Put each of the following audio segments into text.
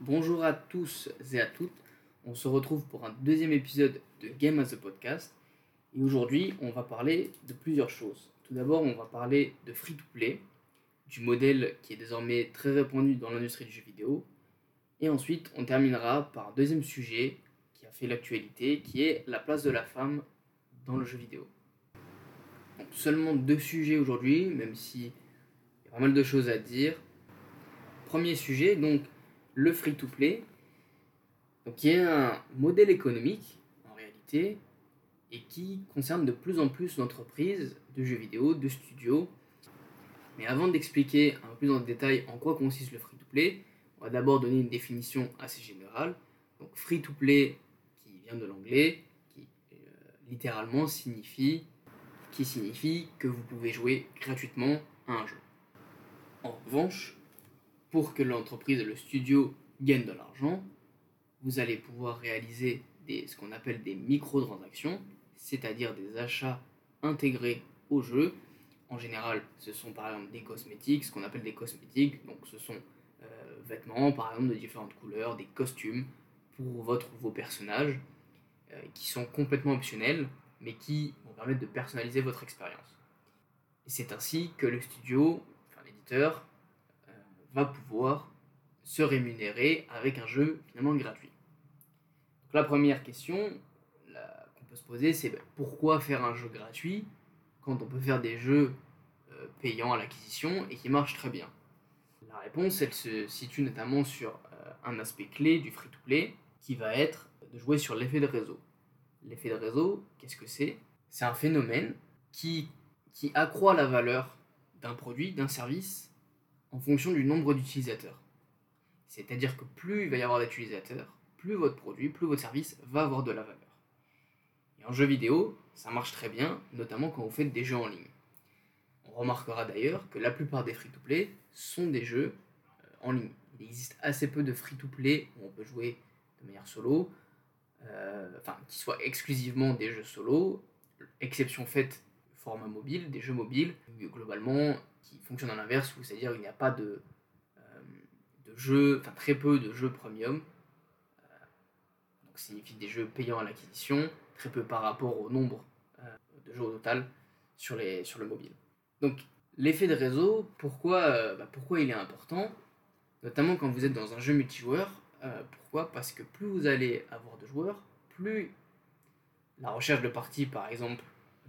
Bonjour à tous et à toutes. On se retrouve pour un deuxième épisode de Game as a Podcast. Et aujourd'hui, on va parler de plusieurs choses. Tout d'abord, on va parler de free-to-play, du modèle qui est désormais très répandu dans l'industrie du jeu vidéo. Et ensuite, on terminera par un deuxième sujet qui a fait l'actualité, qui est la place de la femme dans le jeu vidéo. Seulement deux sujets aujourd'hui, même s'il y a pas mal de choses à dire. Premier sujet, donc le free-to-play, qui est un modèle économique en réalité et qui concerne de plus en plus d'entreprises de jeux vidéo, de studios. Mais avant d'expliquer un peu plus en détail en quoi consiste le free-to-play, on va d'abord donner une définition assez générale. Donc free-to-play qui vient de l'anglais, qui euh, littéralement signifie qui signifie que vous pouvez jouer gratuitement à un jeu. En revanche, pour que l'entreprise, le studio gagne de l'argent, vous allez pouvoir réaliser ce qu'on appelle des microtransactions, c'est-à-dire des achats intégrés au jeu. En général, ce sont par exemple des cosmétiques, ce qu'on appelle des cosmétiques, donc ce sont euh, vêtements par exemple de différentes couleurs, des costumes pour votre, vos personnages, euh, qui sont complètement optionnels, mais qui vont permettre de personnaliser votre expérience. Et c'est ainsi que le studio, enfin l'éditeur, va pouvoir se rémunérer avec un jeu finalement gratuit. Donc la première question qu'on peut se poser, c'est ben, pourquoi faire un jeu gratuit quand on peut faire des jeux euh, payants à l'acquisition et qui marchent très bien? La réponse, elle se situe notamment sur euh, un aspect clé du free-to-play qui va être de jouer sur l'effet de réseau. L'effet de réseau, qu'est-ce que c'est? C'est un phénomène qui, qui accroît la valeur d'un produit, d'un service en fonction du nombre d'utilisateurs. C'est-à-dire que plus il va y avoir d'utilisateurs, plus votre produit, plus votre service va avoir de la valeur. Et en jeu vidéo, ça marche très bien, notamment quand vous faites des jeux en ligne. On remarquera d'ailleurs que la plupart des free-to-play sont des jeux euh, en ligne. Il existe assez peu de free-to-play où on peut jouer de manière solo, euh, enfin qui soient exclusivement des jeux solo, exception faite format mobile, des jeux mobiles, globalement qui fonctionnent à l'inverse, c'est-à-dire il n'y a pas de, euh, de jeux, enfin très peu de jeux premium, euh, donc signifie des jeux payants à l'acquisition, très peu par rapport au nombre euh, de jeux au total sur, les, sur le mobile. Donc l'effet de réseau, pourquoi, bah, pourquoi il est important? Notamment quand vous êtes dans un jeu multijoueur. pourquoi? Parce que plus vous allez avoir de joueurs, plus la recherche de parties, par exemple,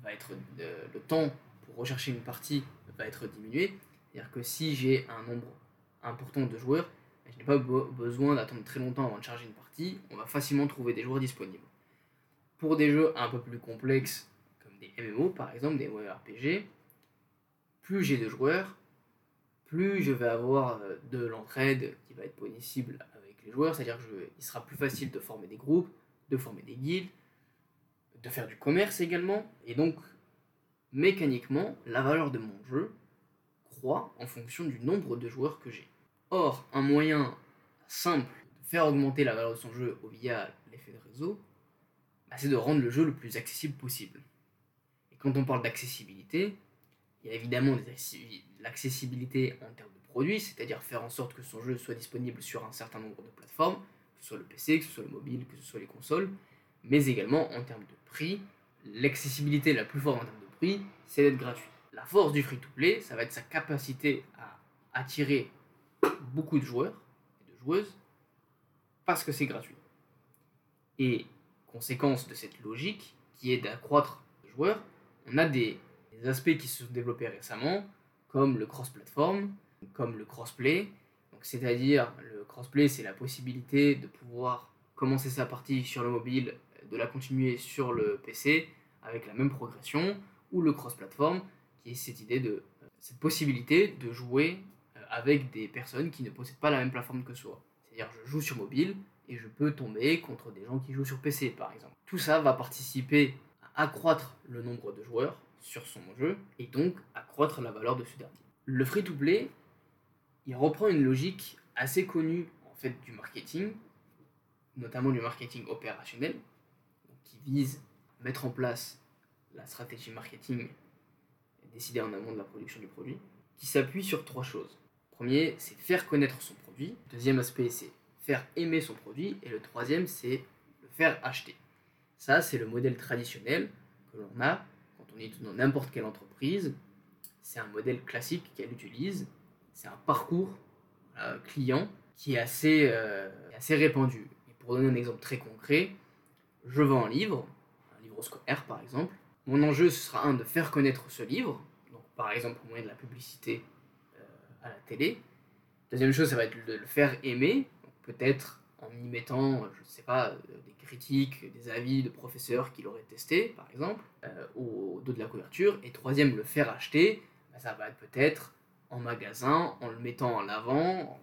va être le temps pour rechercher une partie va être diminué. C'est-à-dire que si j'ai un nombre important de joueurs, je n'ai pas besoin d'attendre très longtemps avant de charger une partie, on va facilement trouver des joueurs disponibles. Pour des jeux un peu plus complexes, comme des MMO par exemple, des RPG, plus j'ai de joueurs, plus je vais avoir euh, de l'entraide qui va être possible avec les joueurs, c'est-à-dire qu'il sera plus facile de former des groupes, de former des guildes, de faire du commerce également, et donc mécaniquement, la valeur de mon jeu croît en fonction du nombre de joueurs que j'ai. Or, un moyen simple de faire augmenter la valeur de son jeu via l'effet de réseau, bah, c'est de rendre le jeu le plus accessible possible. Et quand on parle d'accessibilité, il y a évidemment l'accessibilité en termes de produits, c'est-à-dire faire en sorte que son jeu soit disponible sur un certain nombre de plateformes, que ce soit le PC, que ce soit le mobile, que ce soit les consoles, mais également en termes de prix. L'accessibilité la plus forte en termes de c'est d'être gratuit. La force du free-to-play, ça va être sa capacité à attirer beaucoup de joueurs et de joueuses parce que c'est gratuit. Et conséquence de cette logique, qui est d'accroître les joueurs, on a des, aspects qui se sont développés récemment, comme le cross-platform, comme le crossplay. C'est-à-dire, le crossplay, c'est la possibilité de pouvoir commencer sa partie sur le mobile, de la continuer sur le PC avec la même progression, ou le cross-platform, qui est cette idée de euh, cette possibilité de jouer euh, avec des personnes qui ne possèdent pas la même plateforme que soi. C'est-à-dire je joue sur mobile et je peux tomber contre des gens qui jouent sur PC par exemple. Tout ça va participer à accroître le nombre de joueurs sur son jeu et donc accroître la valeur de ce dernier. Le free-to-play, il reprend une logique assez connue en fait du marketing, notamment du marketing opérationnel, qui vise à mettre en place la stratégie marketing décidée en amont de la production du produit, qui s'appuie sur trois choses. Premier, c'est faire connaître son produit. Deuxième aspect, c'est faire aimer son produit. Et le troisième, c'est le faire acheter. Ça, c'est le modèle traditionnel que l'on a quand on est dans n'importe quelle entreprise. C'est un modèle classique qu'elle utilise. C'est un parcours client qui est assez, euh, assez répandu. Et pour donner un exemple très concret, je vends un livre, un livre scolaire par exemple. Mon enjeu, ce sera un de faire connaître ce livre, donc par exemple au moyen de la publicité euh, à la télé. Deuxième chose, ça va être de le faire aimer, peut-être en y mettant, je ne sais pas, des critiques, des avis de professeurs qui l'auraient testé, par exemple, au dos de la couverture. Et troisième, le faire acheter, bah, ça va être peut-être en magasin, en le mettant en avant,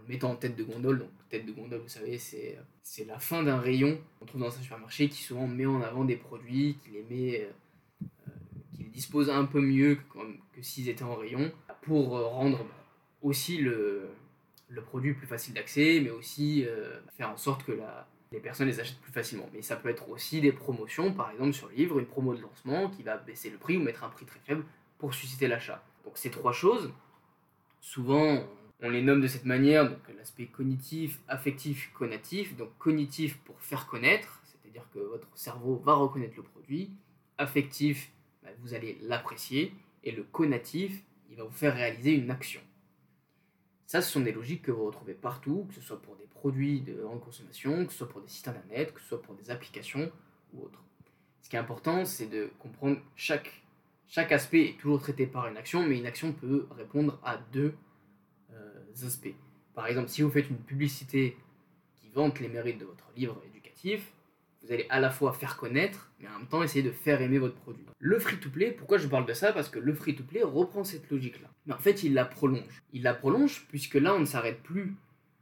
en, le mettant en tête de gondole. Donc, tête de gondole, vous savez, c'est, c'est la fin d'un rayon qu'on trouve dans un supermarché qui souvent met en avant des produits, qui les met, euh, qui les dispose un peu mieux que, s'ils étaient en rayon, pour euh, rendre aussi le, le produit plus facile d'accès, mais aussi euh, faire en sorte que la, les personnes les achètent plus facilement. Mais ça peut être aussi des promotions, par exemple sur le livre, une promo de lancement qui va baisser le prix ou mettre un prix très faible pour susciter l'achat. Donc ces trois choses, souvent on les nomme de cette manière, donc l'aspect cognitif, affectif, conatif. Donc cognitif pour faire connaître, c'est-à-dire que votre cerveau va reconnaître le produit. Affectif, bah, vous allez l'apprécier. Et le conatif, il va vous faire réaliser une action. Ça, ce sont des logiques que vous retrouvez partout, que ce soit pour des produits de grande consommation, que ce soit pour des sites internet, que ce soit pour des applications ou autres. Ce qui est important, c'est de comprendre chaque chaque aspect est toujours traité par une action, mais une action peut répondre à deux aspects. Par exemple, si vous faites une publicité qui vante les mérites de votre livre éducatif, vous allez à la fois faire connaître, mais en même temps essayer de faire aimer votre produit. Le free-to-play, pourquoi je parle de ça? Parce que le free-to-play reprend cette logique-là. Mais en fait, il la prolonge. Il la prolonge puisque là, on ne s'arrête plus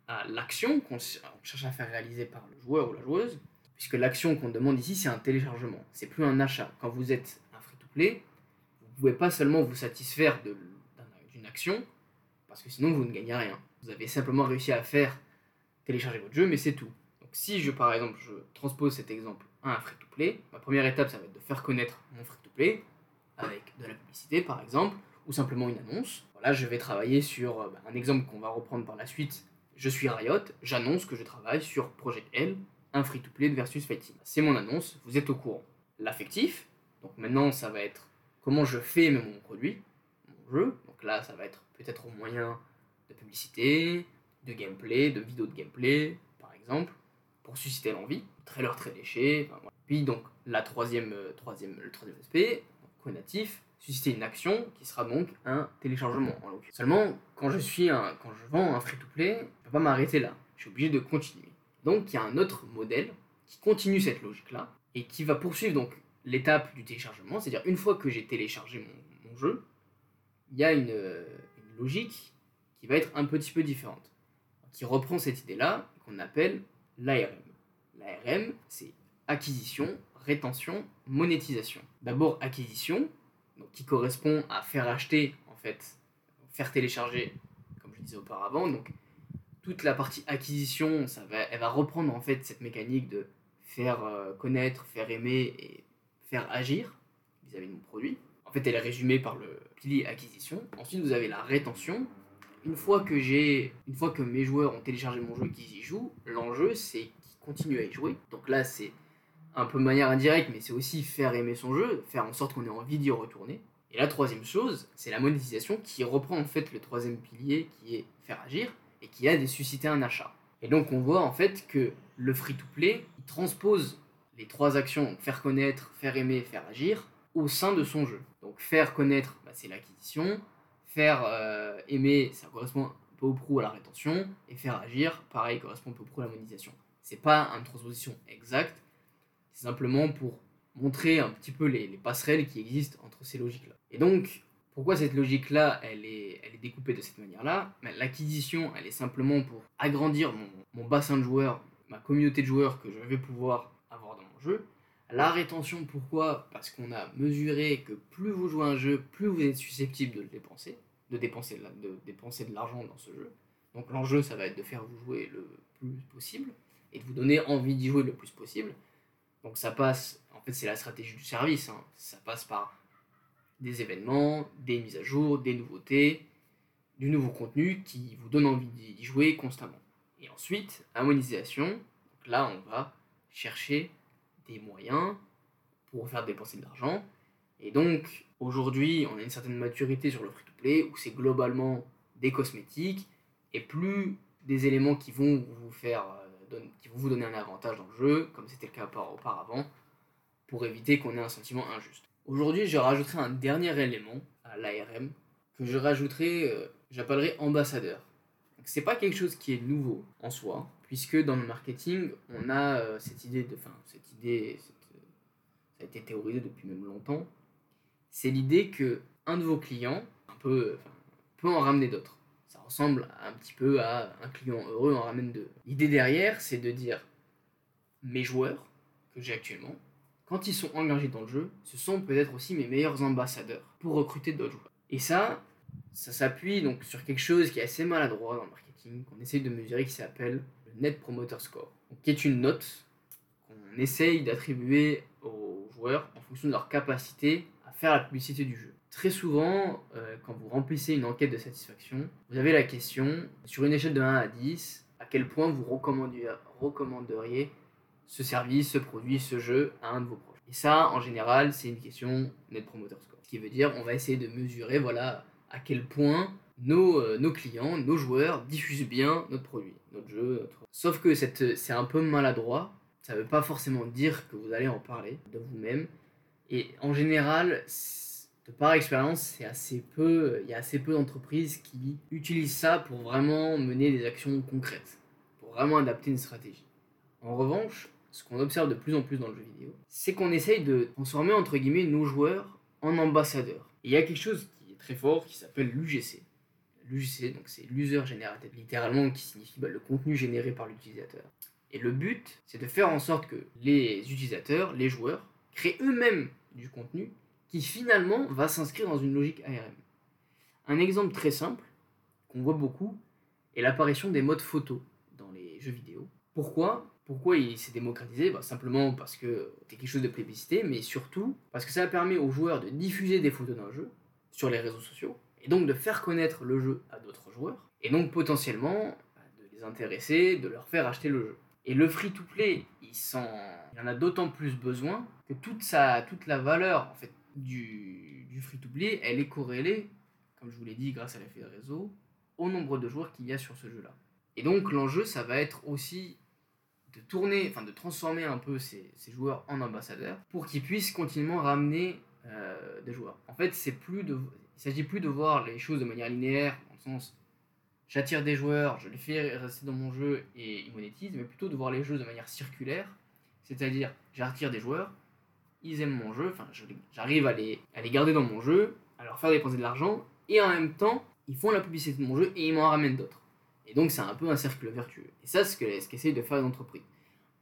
à l'action qu'on cherche à faire réaliser par le joueur ou la joueuse, puisque l'action qu'on demande ici, c'est un téléchargement. C'est plus un achat. Quand vous êtes un free-to-play, pouvez pas seulement vous satisfaire d'une action, parce que sinon vous ne gagnez rien. Vous avez simplement réussi à faire télécharger votre jeu, mais c'est tout. Donc si je, par exemple, je transpose cet exemple à un free-to-play, ma première étape, ça va être de faire connaître mon free-to-play, avec de la publicité par exemple, ou simplement une annonce. Voilà, je vais travailler sur euh, bah, un exemple qu'on va reprendre par la suite. Je suis Riot, j'annonce que je travaille sur Project L, un free-to-play versus fighting. C'est mon annonce, vous êtes au courant. L'affectif, donc maintenant ça va être comment je fais mon produit, mon jeu. Donc là, ça va être peut-être au moyen de publicité, de gameplay, de vidéos de gameplay, par exemple, pour susciter l'envie. Trailer très léché. Puis donc la troisième, euh, troisième, le troisième aspect, conatif, susciter une action qui sera donc un téléchargement en Seulement, quand je suis un, quand je vends un free-to-play, je ne peux pas m'arrêter là. Je suis obligé de continuer. Donc il y a un autre modèle qui continue cette logique-là et qui va poursuivre donc l'étape du téléchargement, c'est-à-dire une fois que j'ai téléchargé mon, jeu, il y a une, logique qui va être un petit peu différente, qui reprend cette idée-là, qu'on appelle l'ARM. L'ARM, c'est acquisition, rétention, monétisation. D'abord acquisition, donc qui correspond à faire acheter, en fait, faire télécharger, comme je disais auparavant. Donc toute la partie acquisition, ça va, elle va reprendre en fait cette mécanique de faire euh, connaître, faire aimer et faire agir vis-à-vis de mon produit. En fait, elle est résumée par le pilier acquisition. Ensuite, vous avez la rétention. Une fois que j'ai, une fois que mes joueurs ont téléchargé mon jeu et qu'ils y jouent, l'enjeu c'est qu'ils continuent à y jouer. Donc là, c'est un peu de manière indirecte, mais c'est aussi faire aimer son jeu, faire en sorte qu'on ait envie d'y retourner. Et la troisième chose, c'est la monétisation qui reprend en fait le troisième pilier qui est faire agir et qui a de susciter un achat. Et donc on voit en fait que le free-to-play transpose les trois actions, faire connaître, faire aimer, faire agir, au sein de son jeu. Donc faire connaître, bah, c'est l'acquisition, faire euh, aimer, ça correspond un peu au prou à la rétention, et faire agir, pareil, correspond un peu au prou à la monétisation. C'est pas une transposition exacte, c'est simplement pour montrer un petit peu les, passerelles qui existent entre ces logiques-là. Et donc, pourquoi cette logique-là, elle est, découpée de cette manière-là? Ben, L'acquisition, elle est simplement pour agrandir mon bassin de joueurs, ma communauté de joueurs que je vais pouvoir avoir dans mon jeu. La rétention, pourquoi? Parce qu'on a mesuré que plus vous jouez un jeu, plus vous êtes susceptible de le dépenser, de dépenser, de l'argent dans ce jeu. Donc l'enjeu, ça va être de faire vous jouer le plus possible et de vous donner envie d'y jouer le plus possible. Donc ça passe, en fait c'est la stratégie du service, hein. ça passe par des événements, des mises à jour, des nouveautés, du nouveau contenu qui vous donne envie d'y jouer constamment. Et ensuite, donc là on va chercher des moyens pour faire dépenser de l'argent. Et donc aujourd'hui on a une certaine maturité sur le free-to-play où c'est globalement des cosmétiques et plus des éléments qui vont vous faire euh, qui vont vous donner un avantage dans le jeu, comme c'était le cas auparavant, pour éviter qu'on ait un sentiment injuste. Aujourd'hui, je rajouterai un dernier élément à l'ARM que je rajouterai, euh, j'appellerai ambassadeur. C'est pas quelque chose qui est nouveau en soi, puisque dans le marketing, on a euh, cette idée de, cette idée, ça a été théorisé depuis même longtemps. C'est l'idée que un de vos clients, un peu, peut en ramener d'autres ressemble un petit peu à un client heureux en ramène deux. L'idée derrière, c'est de dire mes joueurs que j'ai actuellement, quand ils sont engagés dans le jeu, ce sont peut-être aussi mes meilleurs ambassadeurs pour recruter d'autres joueurs. Et ça, ça s'appuie donc sur quelque chose qui est assez maladroit dans le marketing, qu'on essaye de mesurer, qui s'appelle le Net Promoter Score, qui est une note qu'on essaye d'attribuer aux joueurs en fonction de leur capacité à faire la publicité du jeu. Très souvent, euh, quand vous remplissez une enquête de satisfaction, vous avez la question, sur une échelle de 1 à 10, à quel point vous recommanderiez ce service, ce produit, ce jeu à un de vos proches. Et ça, en général, c'est une question Net Promoter Score. Ce qui veut dire, on va essayer de mesurer, voilà, à quel point nos, euh, nos clients, nos joueurs diffusent bien notre produit, notre jeu. Notre... Sauf que c'est un peu maladroit. Ça ne veut pas forcément dire que vous allez en parler de vous-même. Et en général, par expérience, peu, il y a assez peu d'entreprises qui utilisent ça pour vraiment mener des actions concrètes, pour vraiment adapter une stratégie. En revanche, ce qu'on observe de plus en plus dans le jeu vidéo, c'est qu'on essaye de transformer entre guillemets nos joueurs en ambassadeurs. Et il y a quelque chose qui est très fort qui s'appelle l'UGC. L'UGC, donc c'est l'user generated, littéralement qui signifie bah, le contenu généré par l'utilisateur. Et le but, c'est de faire en sorte que les utilisateurs, les joueurs, créent eux-mêmes du contenu qui finalement va s'inscrire dans une logique ARM. Un exemple très simple, qu'on voit beaucoup, est l'apparition des modes photo dans les jeux vidéo. Pourquoi? Pourquoi il s'est démocratisé? Bah, Simplement parce que c'est quelque chose de plébiscité, mais surtout parce que ça permet aux joueurs de diffuser des photos d'un jeu sur les réseaux sociaux, et donc de faire connaître le jeu à d'autres joueurs, et donc potentiellement bah, de les intéresser, de leur faire acheter le jeu. Et le free-to-play, il, il en a d'autant plus besoin que toute, sa, toute la valeur en fait, du, du free-to-play, elle est corrélée, comme je vous l'ai dit, grâce à l'effet réseau, au nombre de joueurs qu'il y a sur ce jeu-là. Et donc l'enjeu, ça va être aussi de tourner, enfin de transformer un peu ces, ces joueurs en ambassadeurs pour qu'ils puissent continuellement ramener euh, des joueurs. En fait, c'est plus de, il s'agit plus de voir les choses de manière linéaire, dans le sens j'attire des joueurs, je les fais rester dans mon jeu et ils monétisent, mais plutôt de voir les jeux de manière circulaire, c'est-à-dire j'attire des joueurs, ils aiment mon jeu, enfin j'arrive à les, garder dans mon jeu, à leur faire dépenser de l'argent, et en même temps, ils font la publicité de mon jeu et ils m'en ramènent d'autres. Et donc c'est un peu un cercle vertueux. Et ça, c'est ce qu'essayent de faire les entreprises.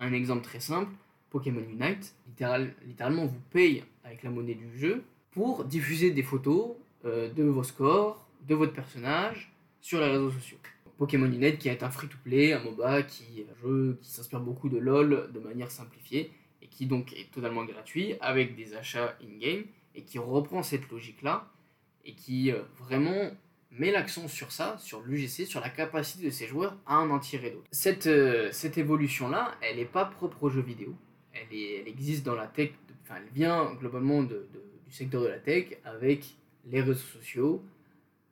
Un exemple très simple, Pokémon Unite, littéral, littéralement vous paye avec la monnaie du jeu pour diffuser des photos euh, de vos scores, de votre personnage sur les réseaux sociaux. Pokémon Unite qui est un free-to-play, un MOBA qui est un jeu qui s'inspire beaucoup de LoL de manière simplifiée qui donc est totalement gratuit avec des achats in-game et qui reprend cette logique-là et qui euh, vraiment met l'accent sur ça, sur l'UGC, sur la capacité de ses joueurs à en tirer d'autres. Cette, euh, cette évolution-là, elle n'est pas propre aux jeux vidéo. Elle, existe dans la tech, enfin elle vient globalement du secteur de la tech avec les réseaux sociaux,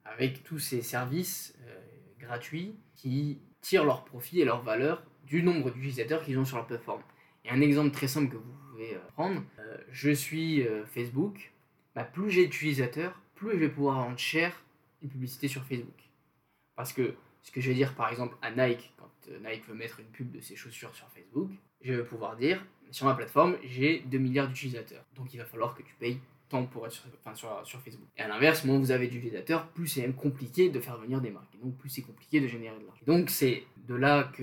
avec tous ces services euh, gratuits qui tirent leur profit et leur valeur du nombre d'utilisateurs qu'ils ont sur leur plateforme. Et un exemple très simple que vous pouvez euh, prendre, euh, je suis Facebook, bah, plus j'ai d'utilisateurs, plus je vais pouvoir rendre cher une publicité sur Facebook. Parce que ce que je vais dire par exemple à Nike, quand Nike veut mettre une pub de ses chaussures sur Facebook, je vais pouvoir dire, sur ma plateforme, j'ai 2 milliards d'utilisateurs. Donc il va falloir que tu payes tant pour être sur, Facebook. Et à l'inverse, moins vous avez d'utilisateurs, plus c'est même compliqué de faire venir des marques. Et donc plus c'est compliqué de générer de l'argent. Donc c'est de là que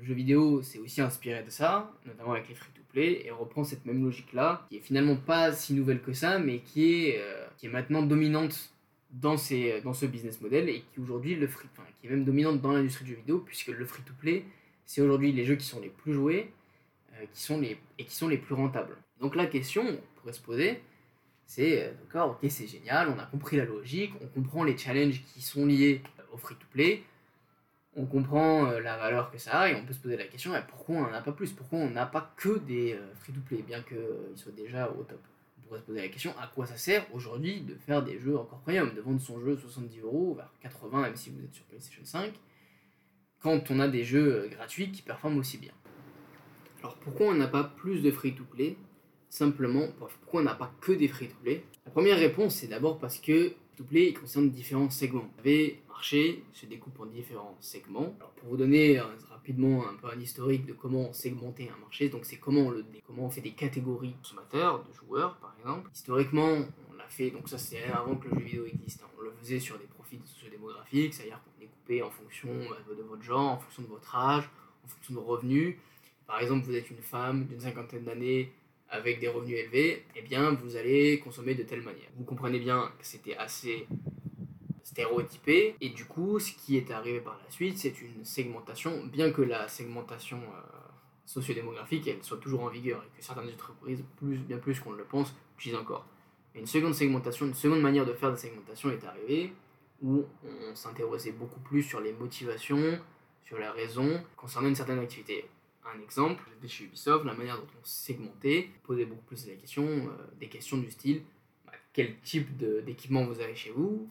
le jeu vidéo s'est aussi inspiré de ça, notamment avec les free-to-play, et reprend cette même logique-là, qui est finalement pas si nouvelle que ça, mais qui est, euh, qui est maintenant dominante dans, ces, dans ce business model, et qui aujourd'hui, le free, qui est même dominante dans l'industrie du jeu vidéo, puisque le free-to-play, c'est aujourd'hui les jeux qui sont les plus joués, euh, qui sont les, et qui sont les plus rentables. Donc la question, on pourrait se poser, c'est, euh, d'accord, ok, c'est génial, on a compris la logique, on comprend les challenges qui sont liés au free-to-play, on comprend euh, la valeur que ça a et on peut se poser la question pourquoi on n'en a pas plus? Pourquoi on n'a pas que des euh, free-to-play, bien qu'ils soient déjà au top? On pourrait se poser la question à quoi ça sert aujourd'hui de faire des jeux encore premium, de vendre son jeu 70 euros, vers 80 même si vous êtes sur PlayStation 5, quand on a des jeux euh, gratuits qui performent aussi bien? Alors pourquoi on n'a pas plus de free-to-play? Simplement, pourquoi on n'a pas que des free-to-play La première réponse, c'est d'abord parce que free-to-play concerne différents segments. Vous avez marché se découpe en différents segments. Alors pour vous donner euh, rapidement un peu un historique de comment segmenter un marché, donc c'est comment, on fait des catégories de consommateurs, de joueurs par exemple. Historiquement, on l'a fait, donc ça c'est avant que le jeu vidéo existe, hein. on le faisait sur des profils sociodémographiques, c'est-à-dire qu'on découpait en fonction bah, de votre genre, en fonction de votre âge, en fonction de vos revenus. Par exemple, vous êtes une femme d'une cinquantaine d'années avec des revenus élevés, eh bien vous allez consommer de telle manière. Vous comprenez bien que c'était assez stéréotypé. Et du coup, ce qui est arrivé par la suite, c'est une segmentation, bien que la segmentation euh, sociodémographique elle soit toujours en vigueur et que certaines entreprises, bien plus qu'on le pense, utilisent encore. Mais une seconde segmentation, une seconde manière de faire de segmentation est arrivée où on s'interrogeait beaucoup plus sur les motivations, sur les raisons concernant une certaine activité. Un exemple, chez Ubisoft, la manière dont on segmentait posait beaucoup plus la question, euh, des questions du style bah, quel type d'équipement vous avez chez vous,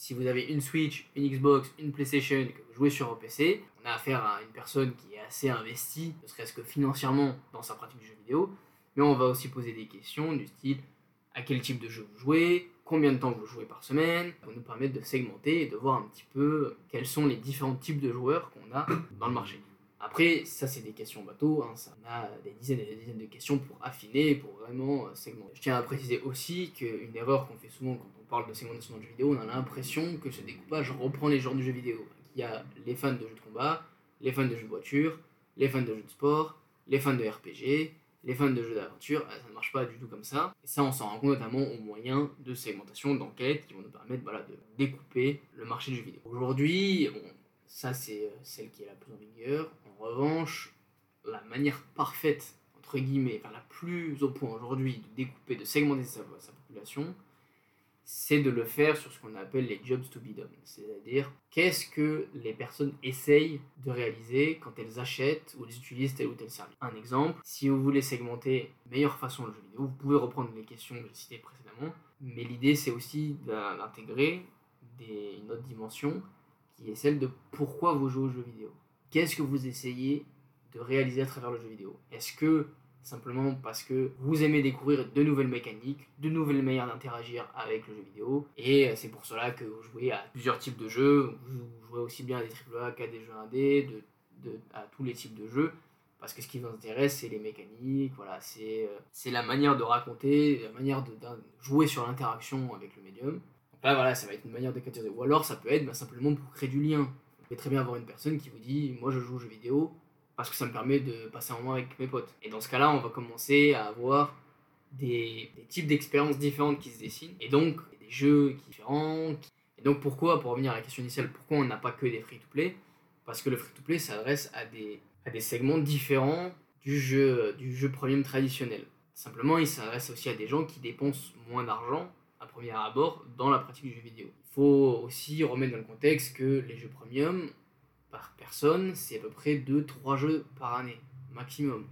si vous avez une Switch, une Xbox, une PlayStation et que vous jouez sur un PC, on a affaire à une personne qui est assez investie, ne serait-ce que financièrement, dans sa pratique du jeu vidéo. Mais on va aussi poser des questions du style à quel type de jeu vous jouez, combien de temps vous jouez par semaine, pour nous permettre de segmenter et de voir un petit peu quels sont les différents types de joueurs qu'on a dans le marché. Après, ça c'est des questions bateau, hein, ça a des dizaines et des dizaines de questions pour affiner, pour vraiment euh, segmenter. Je tiens à préciser aussi qu'une erreur qu'on fait souvent quand on parle de segmentation dans le jeu vidéo, on a l'impression que ce découpage reprend les genres du jeu vidéo. Il y a les fans de jeux de combat, les fans de jeux de voiture, les fans de jeux de sport, les fans de RPG, les fans de jeux d'aventure, euh, ça ne marche pas du tout comme ça. Et ça, on s'en rend compte notamment au moyen de segmentation, d'enquête qui vont nous permettre de découper le marché du jeu vidéo. Aujourd'hui, ça c'est euh, celle qui est la plus en vigueur. En revanche, la manière parfaite, entre guillemets, enfin la plus au point aujourd'hui de découper, de segmenter sa, sa population, c'est de le faire sur ce qu'on appelle les jobs to be done. C'est-à-dire, qu'est-ce que les personnes essayent de réaliser quand elles achètent ou utilisent tel ou tel service? Un exemple, si vous voulez segmenter meilleure façon le jeu vidéo, vous pouvez reprendre les questions que j'ai citées précédemment, mais l'idée c'est aussi d'intégrer une autre dimension qui est celle de pourquoi vous jouez au jeu vidéo. Qu'est-ce que vous essayez de réaliser à travers le jeu vidéo? Est-ce que simplement parce que vous aimez découvrir de nouvelles mécaniques, de nouvelles manières d'interagir avec le jeu vidéo, et c'est pour cela que vous jouez à plusieurs types de jeux, vous jouez aussi bien à des AAA qu'à des jeux indés, à tous les types de jeux, parce que ce qui vous intéresse, c'est les mécaniques, voilà, c'est, euh, la manière de raconter, la manière de, jouer sur l'interaction avec le médium. Là, voilà, ça va être une manière de. Ou alors, ça peut être bah, simplement pour créer du lien. Pouvez très bien avoir une personne qui vous dit, moi je joue aux jeux vidéo, parce que ça me permet de passer un moment avec mes potes. Et dans ce cas-là, on va commencer à avoir des, types d'expériences différentes qui se dessinent, et donc des jeux différents. Et donc pourquoi, pour revenir à la question initiale, pourquoi on n'a pas que des free-to-play? Parce que le free-to-play s'adresse à des, à des segments différents du jeu, du jeu premium traditionnel. Simplement, il s'adresse aussi à des gens qui dépensent moins d'argent à premier abord dans la pratique du jeu vidéo. Faut aussi remettre dans le contexte que les jeux premium par personne, c'est à peu près 2-3 jeux par année, maximum.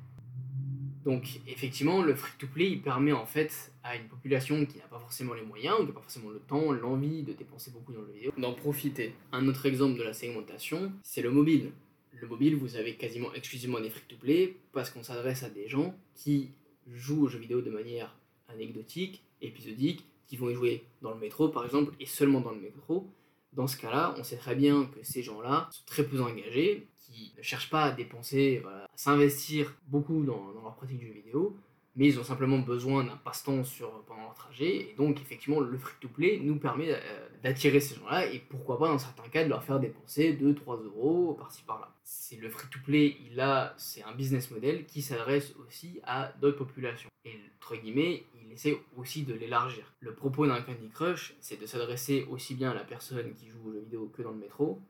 Donc effectivement, le free-to-play, permet en fait à une population qui n'a pas forcément les moyens, ou qui n'a pas forcément le temps, l'envie de dépenser beaucoup dans le vidéo, d'en profiter. Un autre exemple de la segmentation, c'est le mobile. Le mobile, vous avez quasiment exclusivement des free-to-play parce qu'on s'adresse à des gens qui jouent aux jeux vidéo de manière anecdotique, épisodique, qui vont y jouer dans le métro par exemple, et seulement dans le métro, dans ce cas-là, on sait très bien que ces gens-là sont très peu engagés, qui ne cherchent pas à dépenser, à s'investir beaucoup dans, leur pratique du jeu vidéo, mais ils ont simplement besoin d'un passe-temps pendant leur trajet. Et donc, effectivement, le free-to-play nous permet euh, d'attirer ces gens-là et pourquoi pas, dans certains cas, de leur faire dépenser 2-3 euros par-ci par-là. C'est le free-to-play, il a, c'est un business model qui s'adresse aussi à d'autres populations. Et entre guillemets, il essaie aussi de l'élargir. Le propos d'un Candy Crush, c'est de s'adresser aussi bien à la personne qui joue aux jeux vidéo que dans le métro,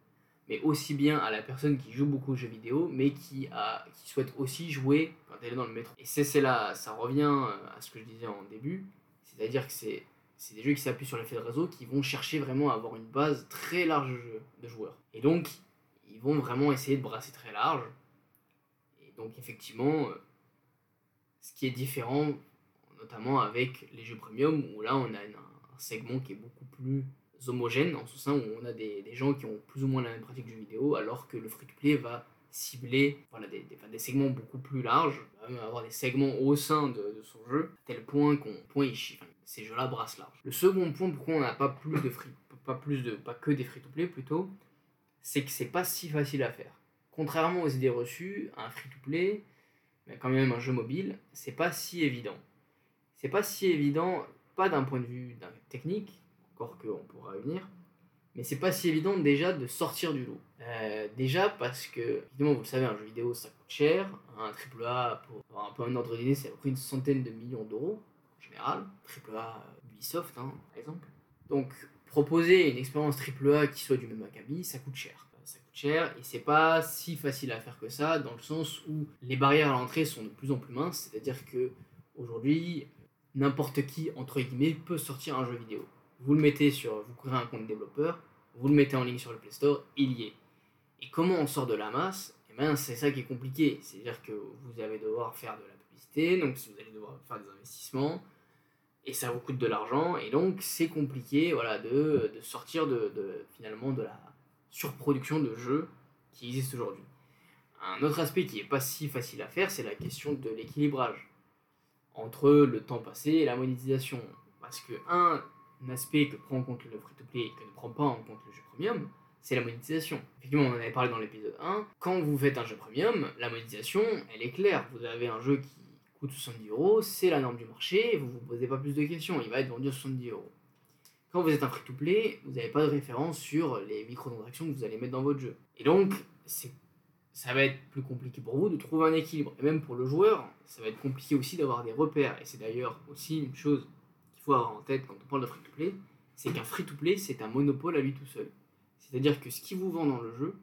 mais aussi bien à la personne qui joue beaucoup aux jeux vidéo, mais qui, souhaite aussi jouer quand elle est dans le métro. Et c'est là, ça revient à ce que je disais en début, c'est-à-dire que c'est c'est des jeux qui s'appuient sur l'effet de réseau qui vont chercher vraiment à avoir une base très large de joueurs. Et donc, ils vont vraiment essayer de brasser très large. Et donc effectivement, euh, ce qui est différent, notamment avec les jeux premium, où là on a un segment qui est beaucoup plus homogène, en ce sens où on a des, gens qui ont plus ou moins la même pratique de jeux vidéo, alors que le free-to-play va cibler des, des, segments beaucoup plus larges, va même avoir des segments au sein de, son jeu, à tel point qu'on point ces jeux-là brassent large. Le second point pourquoi on n'a pas plus de free, pas plus de pas que des free-to-play plutôt, c'est que c'est pas si facile à faire. Contrairement aux idées reçues, un free-to-play, mais quand même un jeu mobile, c'est pas si évident. C'est pas si évident, pas d'un point de vue technique, qu'on pourra venir, mais c'est pas si évident déjà de sortir du lot. Euh, déjà parce que, évidemment, vous le savez, un jeu vidéo ça coûte cher, un AAA, pour avoir un peu un ordre d'idée, c'est à peu une centaine de millions d'euros en général, AAA Ubisoft hein, par exemple. Donc proposer une expérience AAA qui soit du même acabit, ça coûte cher. Ça coûte cher et c'est pas si facile à faire que ça, dans le sens où les barrières à l'entrée sont de plus en plus minces, c'est-à-dire que aujourd'hui, n'importe qui, entre guillemets, peut sortir un jeu vidéo. Vous le mettez sur, vous créez un compte développeur, vous le mettez en ligne sur le Play Store, il y est. Et comment on sort de la masse? Eh ben, c'est ça qui est compliqué. C'est-à-dire que vous allez devoir faire de la publicité, donc vous allez devoir faire des investissements, et ça vous coûte de l'argent, et donc c'est compliqué voilà, de, sortir de, finalement de la surproduction de jeux qui existe aujourd'hui. Un autre aspect qui n'est pas si facile à faire, c'est la question de l'équilibrage entre le temps passé et la monétisation. Parce que un aspect que prend en compte le free-to-play et que ne prend pas en compte le jeu premium, c'est la monétisation. Effectivement, on en avait parlé dans l'épisode 1. Quand vous faites un jeu premium, la monétisation, elle est claire. Vous avez un jeu qui coûte 70 euros, c'est la norme du marché, vous vous posez pas plus de questions, il va être vendu à 70 euros. Quand vous êtes un free-to-play, vous n'avez pas de référence sur les microtransactions que vous allez mettre dans votre jeu. Et donc, ça va être plus compliqué pour vous de trouver un équilibre. Et même pour le joueur, ça va être compliqué aussi d'avoir des repères. Et c'est d'ailleurs aussi une chose en tête quand on parle de free-to-play, c'est qu'un free-to-play, c'est un monopole à lui tout seul. C'est-à-dire que ce qui vous vend dans le jeu,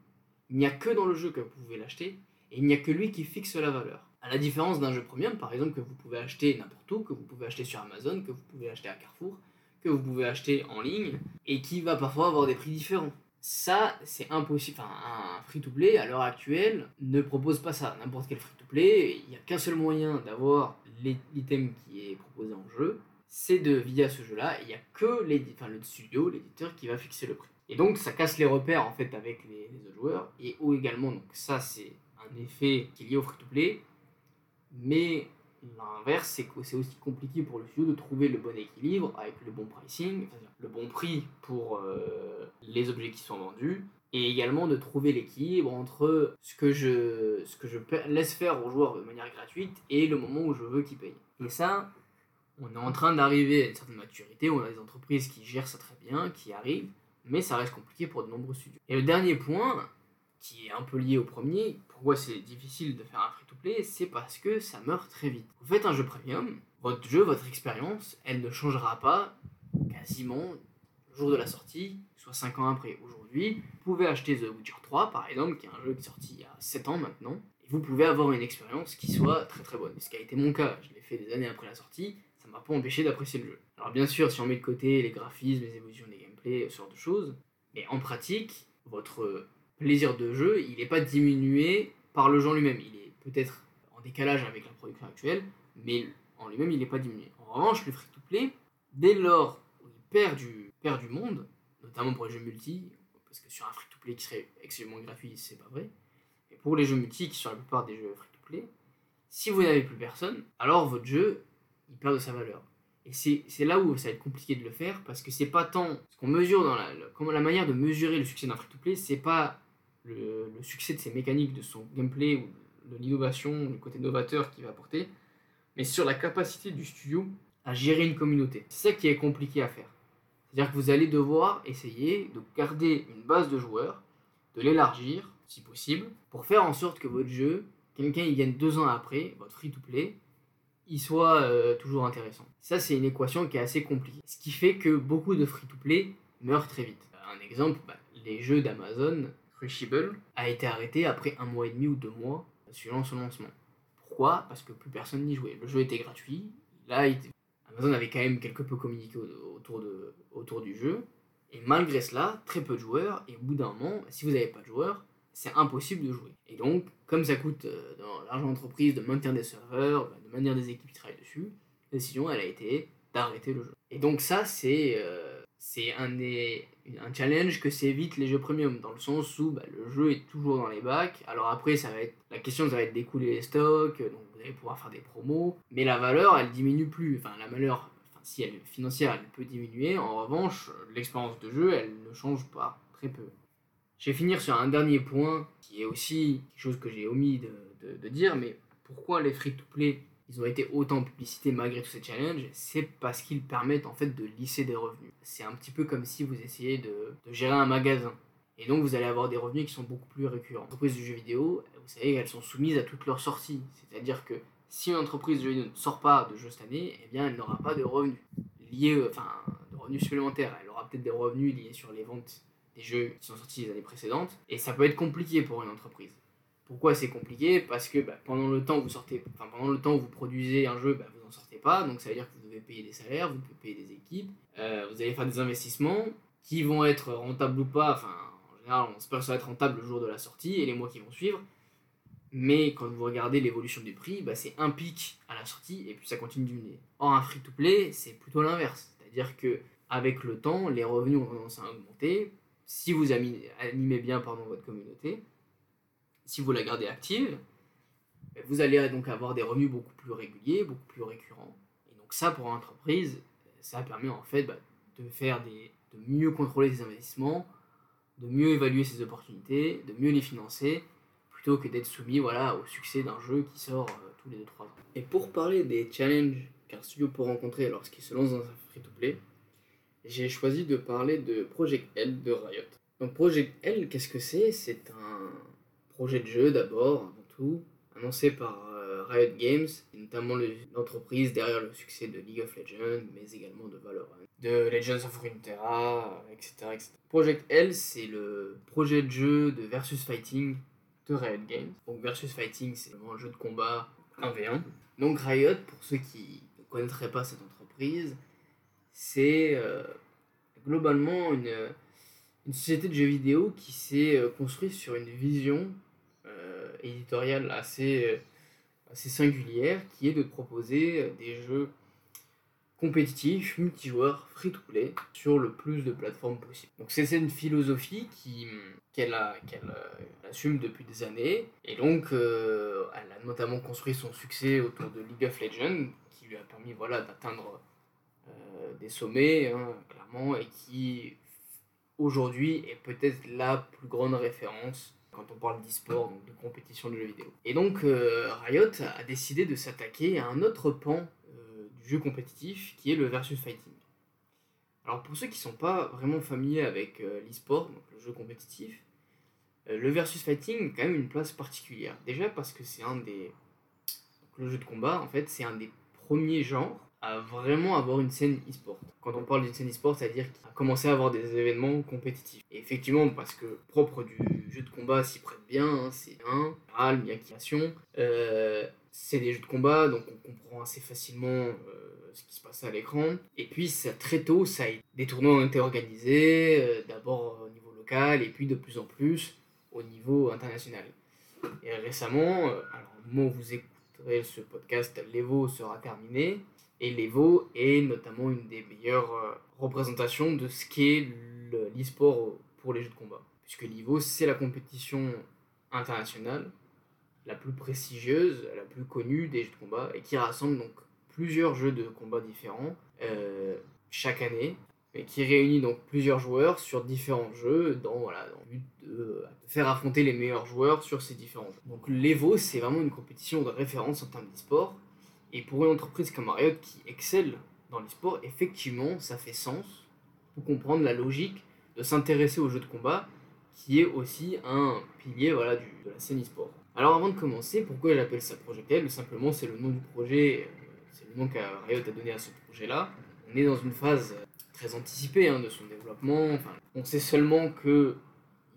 il n'y a que dans le jeu que vous pouvez l'acheter, et il n'y a que lui qui fixe la valeur. À la différence d'un jeu premium, par exemple, que vous pouvez acheter n'importe où, que vous pouvez acheter sur Amazon, que vous pouvez acheter à Carrefour, que vous pouvez acheter en ligne, et qui va parfois avoir des prix différents. Ça, c'est impossible. Un free-to-play, à l'heure actuelle, ne propose pas ça. N'importe quel free-to-play, il n'y a qu'un seul moyen d'avoir l'item qui est proposé en jeu, c'est de via ce jeu-là, il n'y a que le studio, l'éditeur, qui va fixer le prix. Et donc, ça casse les repères, en fait, avec les, les autres joueurs. Et ou également, donc ça, c'est un effet qui est lié au free-to-play. Mais l'inverse, c'est que c'est aussi compliqué pour le studio de trouver le bon équilibre avec le bon pricing, le bon prix pour euh, les objets qui sont vendus, et également de trouver l'équilibre entre ce que, je, ce que je laisse faire aux joueurs de manière gratuite et le moment où je veux qu'ils payent. Et ça, on est en train d'arriver à une certaine maturité, on a des entreprises qui gèrent ça très bien, qui arrivent, mais ça reste compliqué pour de nombreux studios. Et le dernier point, qui est un peu lié au premier, pourquoi c'est difficile de faire un free-to-play, c'est parce que ça meurt très vite. Vous faites un jeu premium, votre jeu, votre expérience, elle ne changera pas quasiment le jour de la sortie, soit 5 ans après. Aujourd'hui, vous pouvez acheter The Witcher 3 par exemple, qui est un jeu qui est sorti il y a 7 ans maintenant, et vous pouvez avoir une expérience qui soit très très bonne. Ce qui a été mon cas, je l'ai fait des années après la sortie, ça m'a pas empêché d'apprécier le jeu. Alors bien sûr, si on met de côté les graphismes, les évolutions des gameplays, ce genre de choses, mais en pratique, votre plaisir de jeu, il n'est pas diminué par le jeu lui-même. Il est peut-être en décalage avec la production actuelle, mais en lui-même, il n'est pas diminué. En revanche, le free-to-play, dès lors où il perd du, perd du monde, notamment pour les jeux multi, parce que sur un free-to-play qui serait excessivement gratuit, c'est pas vrai, mais pour les jeux multi, qui sont la plupart des jeux free-to-play, si vous n'avez plus personne, alors votre jeu, il perd de sa valeur. Et c'est là où ça va être compliqué de le faire, parce que c'est pas tant ce qu'on mesure dans la, la, manière de mesurer le succès d'un free-to-play, c'est pas le, succès de ses mécaniques, de son gameplay, ou de l'innovation, le côté novateur qu'il va apporter, mais sur la capacité du studio à gérer une communauté. C'est ça qui est compliqué à faire. C'est-à-dire que vous allez devoir essayer de garder une base de joueurs, de l'élargir, si possible, pour faire en sorte que votre jeu, quelqu'un y vienne deux ans après, votre free-to-play, il soit euh, toujours intéressant. Ça, c'est une équation qui est assez compliquée. Ce qui fait que beaucoup de free-to-play meurent très vite. Un exemple, bah, les jeux d'Amazon Crushable a été arrêté après un mois et demi ou deux mois suivant son lancement. Pourquoi? Parce que plus personne n'y jouait. Le jeu était gratuit. Là. Amazon avait quand même quelque peu communiqué autour, de, autour du jeu. Et malgré cela, très peu de joueurs. Et au bout d'un moment, si vous n'avez pas de joueurs, c'est impossible de jouer. Et donc, comme ça coûte euh, dans l'argent d'entreprise de maintenir des serveurs, bah, de maintenir des équipes qui travaillent dessus, la décision, elle a été d'arrêter le jeu. Et donc ça, c'est euh, un, un challenge que s'évitent les jeux premium, dans le sens où bah, le jeu est toujours dans les bacs. Alors après, ça va être, la question, ça va être d'écouler les stocks, donc vous allez pouvoir faire des promos, mais la valeur, elle diminue plus. Enfin, la valeur, si elle est financière, elle peut diminuer. En revanche, l'expérience de jeu, elle ne change pas, très peu. Je vais finir sur un dernier point, qui est aussi quelque chose que j'ai omis de, dire, mais pourquoi les free-to-play ils ont été autant publicités malgré tous ces challenges, c'est parce qu'ils permettent en fait de lisser des revenus. C'est un petit peu comme si vous essayez de, gérer un magasin. Et donc vous allez avoir des revenus qui sont beaucoup plus récurrents. Les entreprises de jeux vidéo, vous savez qu'elles sont soumises à toutes leurs sorties. C'est-à-dire que si une entreprise de jeux vidéo ne sort pas de jeux cette année, eh bien elle n'aura pas de revenus liés, enfin de revenus supplémentaires. Elle aura peut-être des revenus liés sur les ventes des jeux qui sont sortis les années précédentes. Et ça peut être compliqué pour une entreprise. Pourquoi c'est compliqué? Parce que bah, pendant le temps où vous sortez, pendant le temps vous produisez un jeu, bah, vous n'en sortez pas, donc ça veut dire que vous devez payer des salaires, vous devez payer des équipes, euh, vous allez faire des investissements qui vont être rentables ou pas. Enfin, en général, on espère que ça va être rentable le jour de la sortie et les mois qui vont suivre. Mais quand vous regardez l'évolution du prix, bah, c'est un pic à la sortie et puis ça continue de diminuer. Or, un free-to-play, c'est plutôt l'inverse. C'est-à-dire que avec le temps, les revenus ont tendance à augmenter. Si vous animez bien pardon, votre communauté, si vous la gardez active, ben, vous allez donc avoir des revenus beaucoup plus réguliers, beaucoup plus récurrents. Et donc ça, pour une entreprise, ça permet en fait bah, de faire des, de mieux contrôler ses investissements, de mieux évaluer ses opportunités, de mieux les financer, plutôt que d'être soumis voilà, au succès d'un jeu qui sort euh, tous les 2-3 ans. Et pour parler des challenges qu'un studio peut rencontrer lorsqu'il se lance dans un free-to-play, j'ai choisi de parler de Project L de Riot. Donc Project L, qu'est-ce que c'est? C'est un projet de jeu d'abord, avant tout, annoncé par euh, Riot Games, notamment l'entreprise derrière le succès de League of Legends, mais également de Valorant, de Legends of Runeterra, etc., etc. Project L, c'est le projet de jeu de Versus Fighting de Riot Games. Donc Versus Fighting, c'est vraiment un jeu de combat 1v1. Donc Riot, pour ceux qui ne connaîtraient pas cette entreprise, c'est euh, globalement une, société de jeux vidéo qui s'est euh, construite sur une vision éditoriale assez, euh, assez singulière qui est de proposer euh, des jeux compétitifs, multijoueurs, free-to-play sur le plus de plateformes possible. Donc c'est une philosophie qu'elle euh, assume depuis des années et donc elle a notamment construit son succès autour de League of Legends qui lui a permis voilà d'atteindre des sommets hein, clairement et qui aujourd'hui est peut-être la plus grande référence quand on parle d'e-sport, donc de compétition de jeux vidéo. Et donc euh, Riot a décidé de s'attaquer à un autre pan euh, du jeu compétitif qui est le versus fighting. Alors pour ceux qui ne sont pas vraiment familiers avec euh, l'e-sport, le jeu compétitif, le versus fighting a quand même une place particulière. Déjà parce que c'est un des... le jeu de combat, en fait, c'est un des premiers genres à vraiment avoir une scène e-sport. Quand on parle d'une scène e-sport, c'est-à-dire a commencé à avoir des événements compétitifs. Et effectivement, parce que propre du jeu de combat s'y prête bien, hein, c'est un, général, Miyakation, euh, c'est des jeux de combat, donc on comprend assez facilement euh, ce qui se passe à l'écran. Et puis très tôt, ça a, des tournois ont été organisés, euh, d'abord au niveau local, et puis de plus en plus au niveau international. Et récemment, alors au moment où vous écouterez ce podcast, l'Evo sera terminé. Et l'Evo est notamment une des meilleures euh, représentations de ce qu'est l'e-sport pour les jeux de combat. Puisque l'Evo, c'est la compétition internationale la plus prestigieuse, la plus connue des jeux de combat, et qui rassemble donc plusieurs jeux de combat différents euh, chaque année, et qui réunit donc plusieurs joueurs sur différents jeux dans, voilà, dans le but de, faire affronter les meilleurs joueurs sur ces différents jeux. Donc l'Evo, c'est vraiment une compétition de référence en termes d'e-sport, et pour une entreprise comme Riot qui excelle dans l'e-sport, effectivement, ça fait sens pour comprendre la logique de s'intéresser aux jeux de combat, qui est aussi un pilier voilà, du, de la scène e-sport. Alors avant de commencer, pourquoi j'appelle ça Project L Simplement, c'est le nom du projet, euh, c'est le nom que Riot a donné à ce projet-là. On est dans une phase très anticipée hein, de son développement. Enfin, on sait seulement que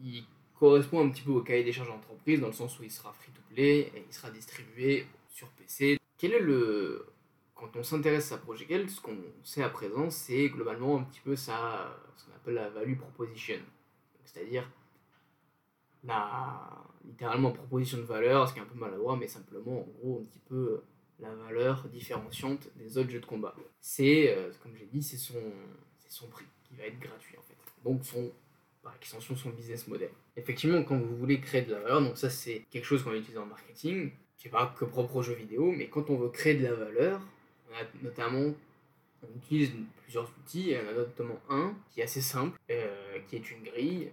il correspond un petit peu au cahier des charges d'entreprise, dans le sens où il sera free-to-play et il sera distribué sur PC, quel est le. Quand on s'intéresse à Project L, ce qu'on sait à présent, c'est globalement un petit peu ça, ce qu'on appelle la value proposition. C'est-à-dire, la littéralement proposition de valeur, ce qui est un peu maladroit, mais simplement en gros un petit peu la valeur différenciante des autres jeux de combat. C'est, euh, comme j'ai dit, c'est son, son prix qui va être gratuit en fait. Donc son, par extension, son business model. Effectivement, quand vous voulez créer de la valeur, donc ça c'est quelque chose qu'on utilise en marketing, qui n'est pas que propre aux jeux vidéo, mais quand on veut créer de la valeur, on a notamment on utilise plusieurs outils, et on a notamment un qui est assez simple, euh, qui est une grille,